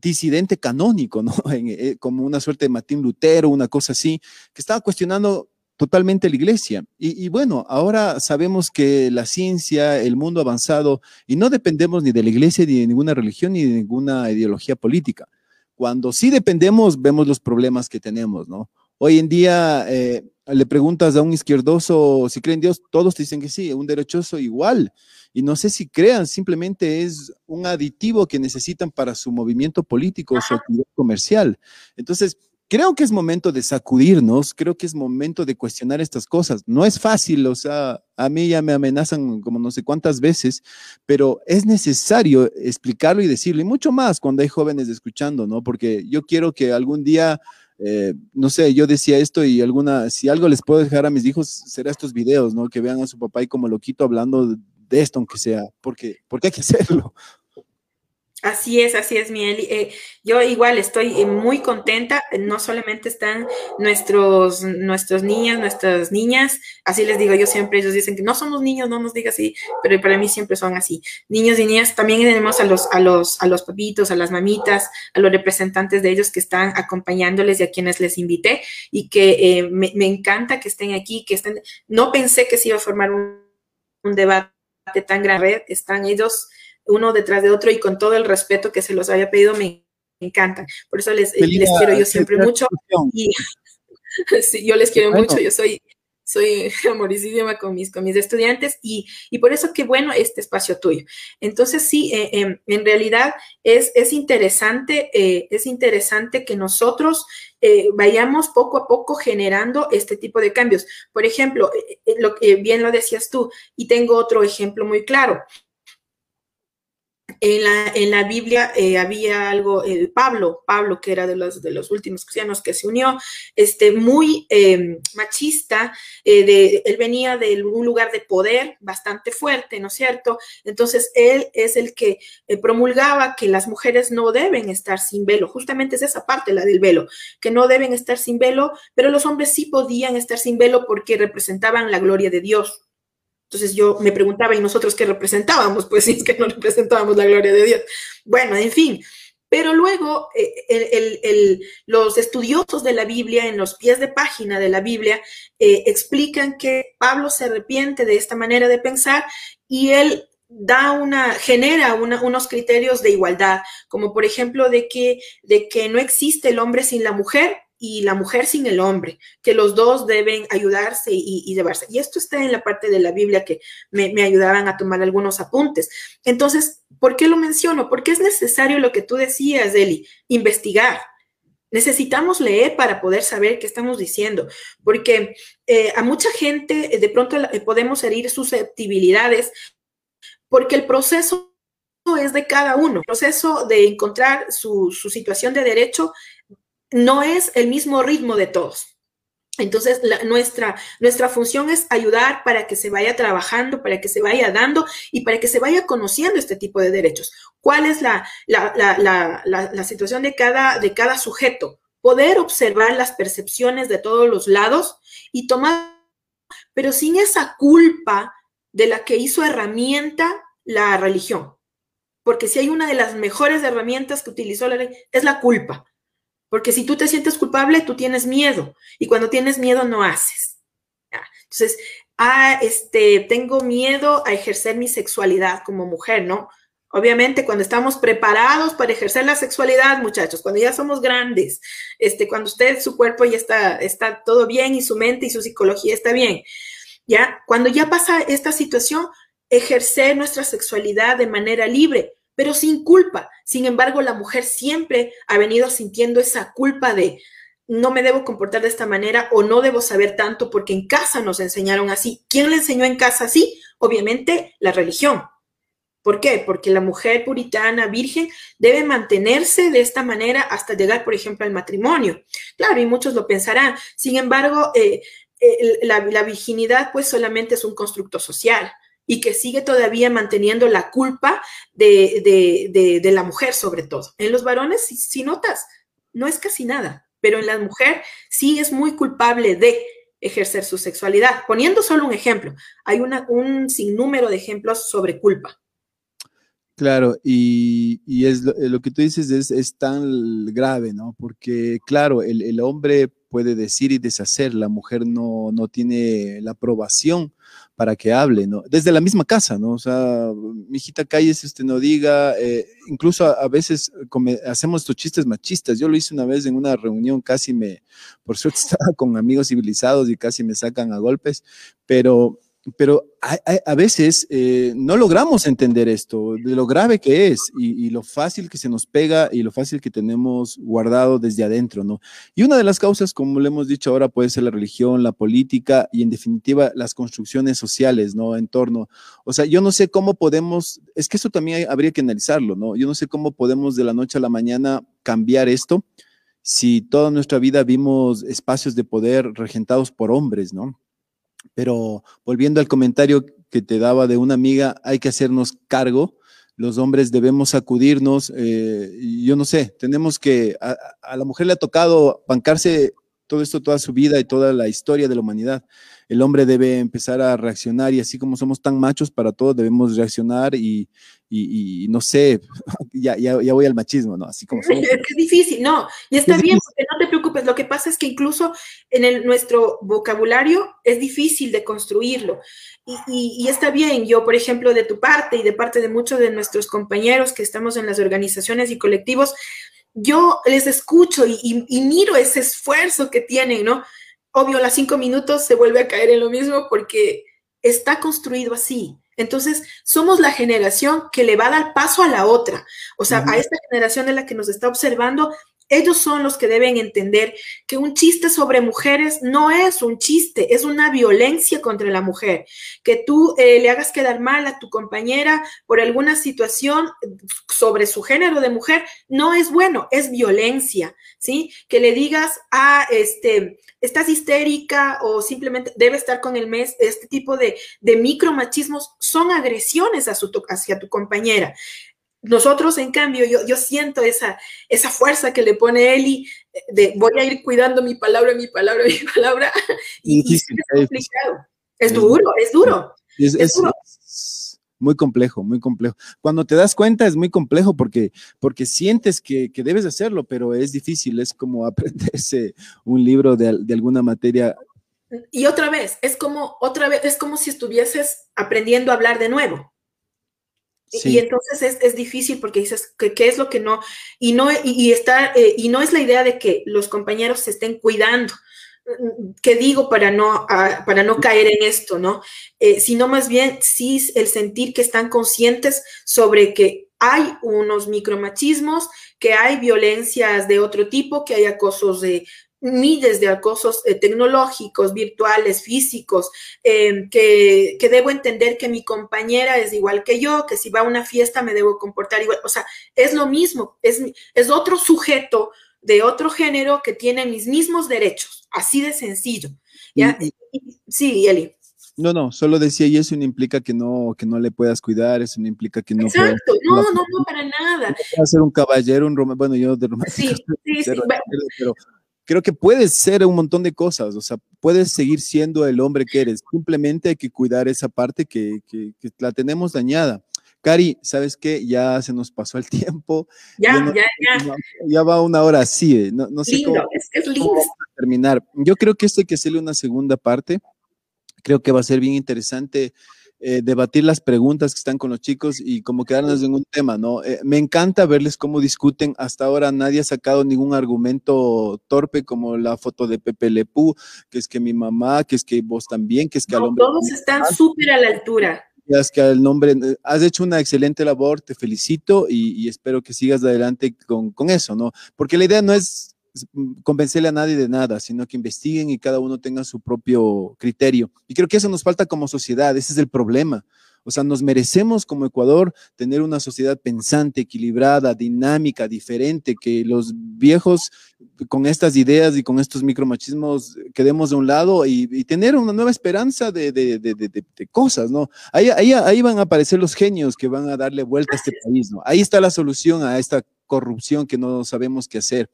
disidente canónico, ¿no? Eh, como una suerte de Martín Lutero, una cosa así, que estaba cuestionando totalmente la iglesia. Y, bueno, ahora sabemos que la ciencia, el mundo avanzado, y no dependemos ni de la iglesia, ni de ninguna religión, ni de ninguna ideología política. Cuando sí dependemos, vemos los problemas que tenemos, ¿no? Hoy en día eh, le preguntas a un izquierdoso si creen en Dios, todos te dicen que sí, un derechoso igual. Y no sé si crean, simplemente es un aditivo que necesitan para su movimiento político, su actividad comercial. Entonces, creo que es momento de sacudirnos, creo que es momento de cuestionar estas cosas. No es fácil, o sea, a mí ya me amenazan como no sé cuántas veces, pero es necesario explicarlo y decirlo, y mucho más cuando hay jóvenes escuchando, ¿no? Porque yo quiero que algún día... Eh, no sé, yo decía esto y alguna, si algo les puedo dejar a mis hijos, será estos videos, ¿no? Que vean a su papá y como loquito hablando de esto, aunque sea, porque, porque hay que hacerlo. Así es, así es, Miel. Eh, yo igual estoy eh, muy contenta. No solamente están nuestros, nuestros niños, nuestras niñas, así les digo yo siempre, ellos dicen que no somos niños, no nos diga así, pero para mí siempre son así. Niños y niñas, también tenemos a los, a los, a los papitos, a las mamitas, a los representantes de ellos que están acompañándoles y a quienes les invité y que eh, me, encanta que estén aquí, que estén. No pensé que se iba a formar un, un debate tan grande. Están ellos uno detrás de otro y con todo el respeto que se los haya pedido, me encantan. Por eso les, les quiero yo siempre mucho. Y, sí, yo les quiero mucho, yo soy, soy amoricísima con mis, con mis estudiantes y, y, por eso qué bueno este espacio tuyo. Entonces sí, eh, em, en realidad es, es interesante, eh, es interesante que nosotros eh, vayamos poco a poco generando este tipo de cambios. Por ejemplo, lo, bien lo decías tú, y tengo otro ejemplo muy claro. En la, en la Biblia eh, había algo, el Pablo, Pablo, que era de los, de los últimos cristianos que se unió, este, muy em, machista, eh, de, él venía de un lugar de poder bastante fuerte, ¿no es cierto? Entonces, él es el que eh, promulgaba que las mujeres no deben estar sin velo, justamente es esa parte, la del velo, que no deben estar sin velo, pero los hombres sí podían estar sin velo porque representaban la gloria de Dios. Entonces yo me preguntaba, ¿y nosotros qué representábamos? Pues sí, es que no representábamos la gloria de Dios. Bueno, en fin, Pero luego eh, los estudiosos de la Biblia, en los pies de página de la Biblia, eh, explican que Pablo se arrepiente de esta manera de pensar y él da una, genera unos criterios de igualdad, como por ejemplo de que, de que no existe el hombre sin la mujer y la mujer sin el hombre, que los dos deben ayudarse y, llevarse. Y esto está en la parte de la Biblia que me, ayudaban a tomar algunos apuntes. Entonces, ¿por qué lo menciono? Porque es necesario lo que tú decías, Eli, investigar. Necesitamos leer para poder saber qué estamos diciendo, porque eh, a mucha gente eh, de pronto eh, podemos herir susceptibilidades, porque el proceso es de cada uno. El proceso de encontrar su situación de derecho no es el mismo ritmo de todos. Entonces, nuestra, nuestra función es ayudar para que se vaya trabajando, para que se vaya dando y para que se vaya conociendo este tipo de derechos. ¿Cuál es la, la, situación de cada, de cada sujeto? Poder observar las percepciones de todos los lados y tomar, pero sin esa culpa de la que hizo herramienta la religión. Porque si hay una de las mejores herramientas que utilizó la ley, es la culpa. Porque si tú te sientes culpable, tú tienes miedo. Y cuando tienes miedo, no haces. Entonces, ah, este, tengo miedo a ejercer mi sexualidad como mujer, ¿no? Obviamente, cuando estamos preparados para ejercer la sexualidad, muchachos, cuando ya somos grandes, este, cuando usted, su cuerpo ya está, todo bien y su mente y su psicología está bien, ya, cuando ya pasa esta situación, ejercer nuestra sexualidad de manera libre, pero sin culpa. Sin embargo, la mujer siempre ha venido sintiendo esa culpa de no me debo comportar de esta manera o no debo saber tanto porque en casa nos enseñaron así. ¿Quién le enseñó en casa así? Obviamente la religión. ¿Por qué? Porque la mujer puritana, virgen, debe mantenerse de esta manera hasta llegar, por ejemplo, al matrimonio. Claro, y muchos lo pensarán. Sin embargo, eh, eh, la, la virginidad pues solamente es un constructo social y que sigue todavía manteniendo la culpa de, la mujer sobre todo. En los varones, si, notas, no es casi nada, pero en la mujer sí es muy culpable de ejercer su sexualidad. Poniendo solo un ejemplo, hay una, un sinnúmero de ejemplos sobre culpa. Claro, y, es lo, que tú dices es, tan grave, ¿no? Porque, claro, el, el, hombre puede decir y deshacer, la mujer no, no tiene la aprobación para que hable, ¿no? Desde la misma casa, ¿no? O sea, mijita, si usted no diga, eh, incluso a, veces hacemos estos chistes machistas. Yo lo hice una vez en una reunión, casi me, por suerte estaba con amigos civilizados y casi me sacan a golpes, pero pero a, veces eh, no logramos entender esto, de lo grave que es y, lo fácil que se nos pega y lo fácil que tenemos guardado desde adentro, ¿no? Y una de las causas, como le hemos dicho ahora, puede ser la religión, la política y en definitiva las construcciones sociales, ¿no? En torno, o sea, yo no sé cómo podemos, es que eso también habría que analizarlo, ¿no? Yo no sé cómo podemos de la noche a la mañana cambiar esto si toda nuestra vida vimos espacios de poder regentados por hombres, ¿no? Pero volviendo al comentario que te daba de una amiga, hay que hacernos cargo. Los hombres debemos acudirnos. Eh, yo no sé, tenemos que, a, a, la mujer le ha tocado bancarse todo esto, toda su vida y toda la historia de la humanidad el hombre debe empezar a reaccionar y así como somos tan machos para todo, debemos reaccionar y, no sé, ya, ya, voy al machismo, ¿no? Así como Es difícil, no, y está bien, porque no te preocupes, lo que pasa es que incluso en el, nuestro vocabulario es difícil de construirlo. Y, y, está bien, yo, por ejemplo, de tu parte y de parte de muchos de nuestros compañeros que estamos en las organizaciones y colectivos, yo les escucho y, y miro ese esfuerzo que tienen, ¿no? obvio, a las cinco minutos se vuelve a caer en lo mismo porque está construido así. Entonces, somos la generación que le va a dar paso a la otra. O sea, a esta generación de la que nos está observando, ellos son los que deben entender que un chiste sobre mujeres no es un chiste, es una violencia contra la mujer. Que tú eh, le hagas quedar mal a tu compañera por alguna situación sobre su género de mujer no es bueno, es violencia, ¿sí? Que le digas, ah, este, estás histérica o simplemente debe estar con el mes, este tipo de, de micromachismos son agresiones hacia tu compañera. Nosotros, en cambio, yo, yo siento esa, esa fuerza que le pone Eli de voy a ir cuidando mi palabra, mi palabra, mi palabra. Y, es complicado. Es duro, es duro. Es, duro. muy complejo, muy complejo. Cuando te das cuenta es muy complejo porque, porque sientes que, que debes hacerlo, pero es difícil, es como aprenderse un libro de, de alguna materia y otra vez, es como otra vez, es como si estuvieses aprendiendo a hablar de nuevo. Y entonces es, es, difícil porque dices, ¿qué, ¿qué, es lo que no? Y no, y, está, eh, y no es la idea de que los compañeros se estén cuidando. ¿Qué digo para no, para no caer en esto, no? Eh, sino más bien sí el sentir que están conscientes sobre que hay unos micromachismos, que hay violencias de otro tipo, que hay acosos de, miles de acosos eh, tecnológicos, virtuales, físicos, em, que, debo entender que mi compañera es igual que yo, que si va a una fiesta me debo comportar igual. O sea, es lo mismo, es, es otro sujeto de otro género que tiene mis mismos derechos, así de sencillo. ¿ya? sí, Eli. No, no, solo decía, y eso no implica que no, que no le puedas cuidar, eso no implica que no Exacto, no, no, no, para nada. No ser un caballero, un romano, bueno, yo de romántico. Sí, sí, sí. pero, creo que puedes ser un montón de cosas, o sea, puedes seguir siendo el hombre que eres, simplemente hay que cuidar esa parte que, que, la tenemos dañada. Cari, ¿sabes qué? Ya se nos pasó el tiempo. Ya, ya, ya. Ya va una hora así, eh, no, no sé lindo, cómo, es, es lindo. terminar. Yo creo que esto hay que hacerle una segunda parte. Creo que va a ser bien interesante eh, debatir las preguntas que están con los chicos y como quedarnos en un tema, ¿no? Eh, me encanta verles cómo discuten. Hasta ahora nadie ha sacado ningún argumento torpe como la foto de Pepe Lepú, que es que mi mamá, que es que vos también, que es que al hombre. Todos están súper a la altura. Es que el nombre, eh, has hecho una excelente labor, te felicito y, espero que sigas adelante con, con eso, ¿no? Porque la idea no es convencerle a nadie de nada, sino que investiguen y cada uno tenga su propio criterio. Y creo que eso nos falta como sociedad, ese es el problema. O sea, nos merecemos como Ecuador tener una sociedad pensante, equilibrada, dinámica, diferente, que los viejos con estas ideas y con estos micromachismos quedemos de un lado y, tener una nueva esperanza de, de, de, de cosas, ¿no? Ahí, ahí, ahí, van a aparecer los genios que van a darle vuelta a este país, ¿no? Ahí está la solución a esta corrupción que no sabemos qué hacer.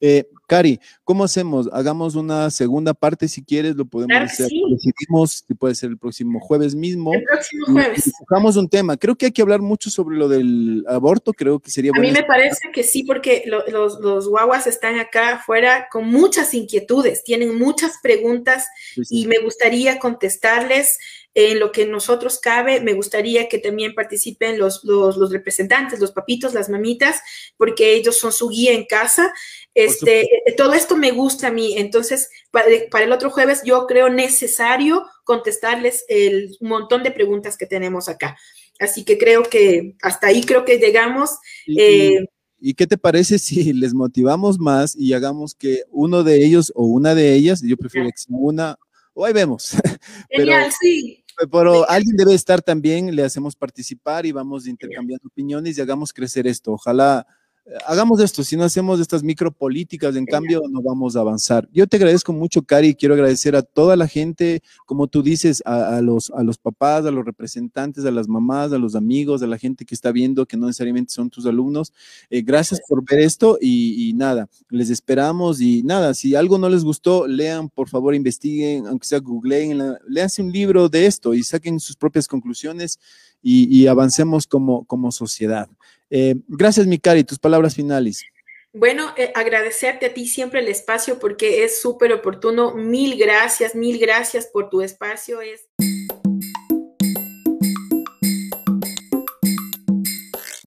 Eh, Cari, ¿cómo hacemos? Hagamos una segunda parte si quieres, lo podemos hacer. Decidimos si puede ser el próximo jueves mismo. El próximo jueves. Buscamos un tema. Creo que hay que hablar mucho sobre lo del aborto, creo que sería bueno. A mí me parece que sí, porque los, los, guaguas están acá afuera con muchas inquietudes, tienen muchas preguntas y me gustaría contestarles en lo que nosotros cabe, me gustaría que también participen los, los, representantes, los papitos, las mamitas, porque ellos son su guía en casa. Este, eh, todo esto me gusta a mí. Entonces, para, el otro jueves, yo creo necesario contestarles el montón de preguntas que tenemos acá. Así que creo que hasta ahí creo que llegamos. ¿Y, eh, qué te parece si les motivamos más y hagamos que uno de ellos o una de ellas, yo prefiero que sea una, o ahí vemos. Genial, sí. Pero alguien debe estar también, le hacemos participar y vamos intercambiando opiniones y hagamos crecer esto. Ojalá hagamos esto, si no hacemos estas micropolíticas, en cambio no vamos a avanzar. Yo te agradezco mucho, Cari, y quiero agradecer a toda la gente, como tú dices, a, los, a los papás, a los representantes, a las mamás, a los amigos, a la gente que está viendo, que no necesariamente son tus alumnos. Eh, gracias por ver esto y, nada, les esperamos y nada, si algo no les gustó, lean, por favor, investiguen, aunque sea googleen, leanse un libro de esto y saquen sus propias conclusiones y, avancemos como, como sociedad. Eh, gracias, Mikari, tus palabras finales. Bueno, eh, agradecerte a ti siempre el espacio porque es súper oportuno. Mil gracias, mil gracias por tu espacio. Es...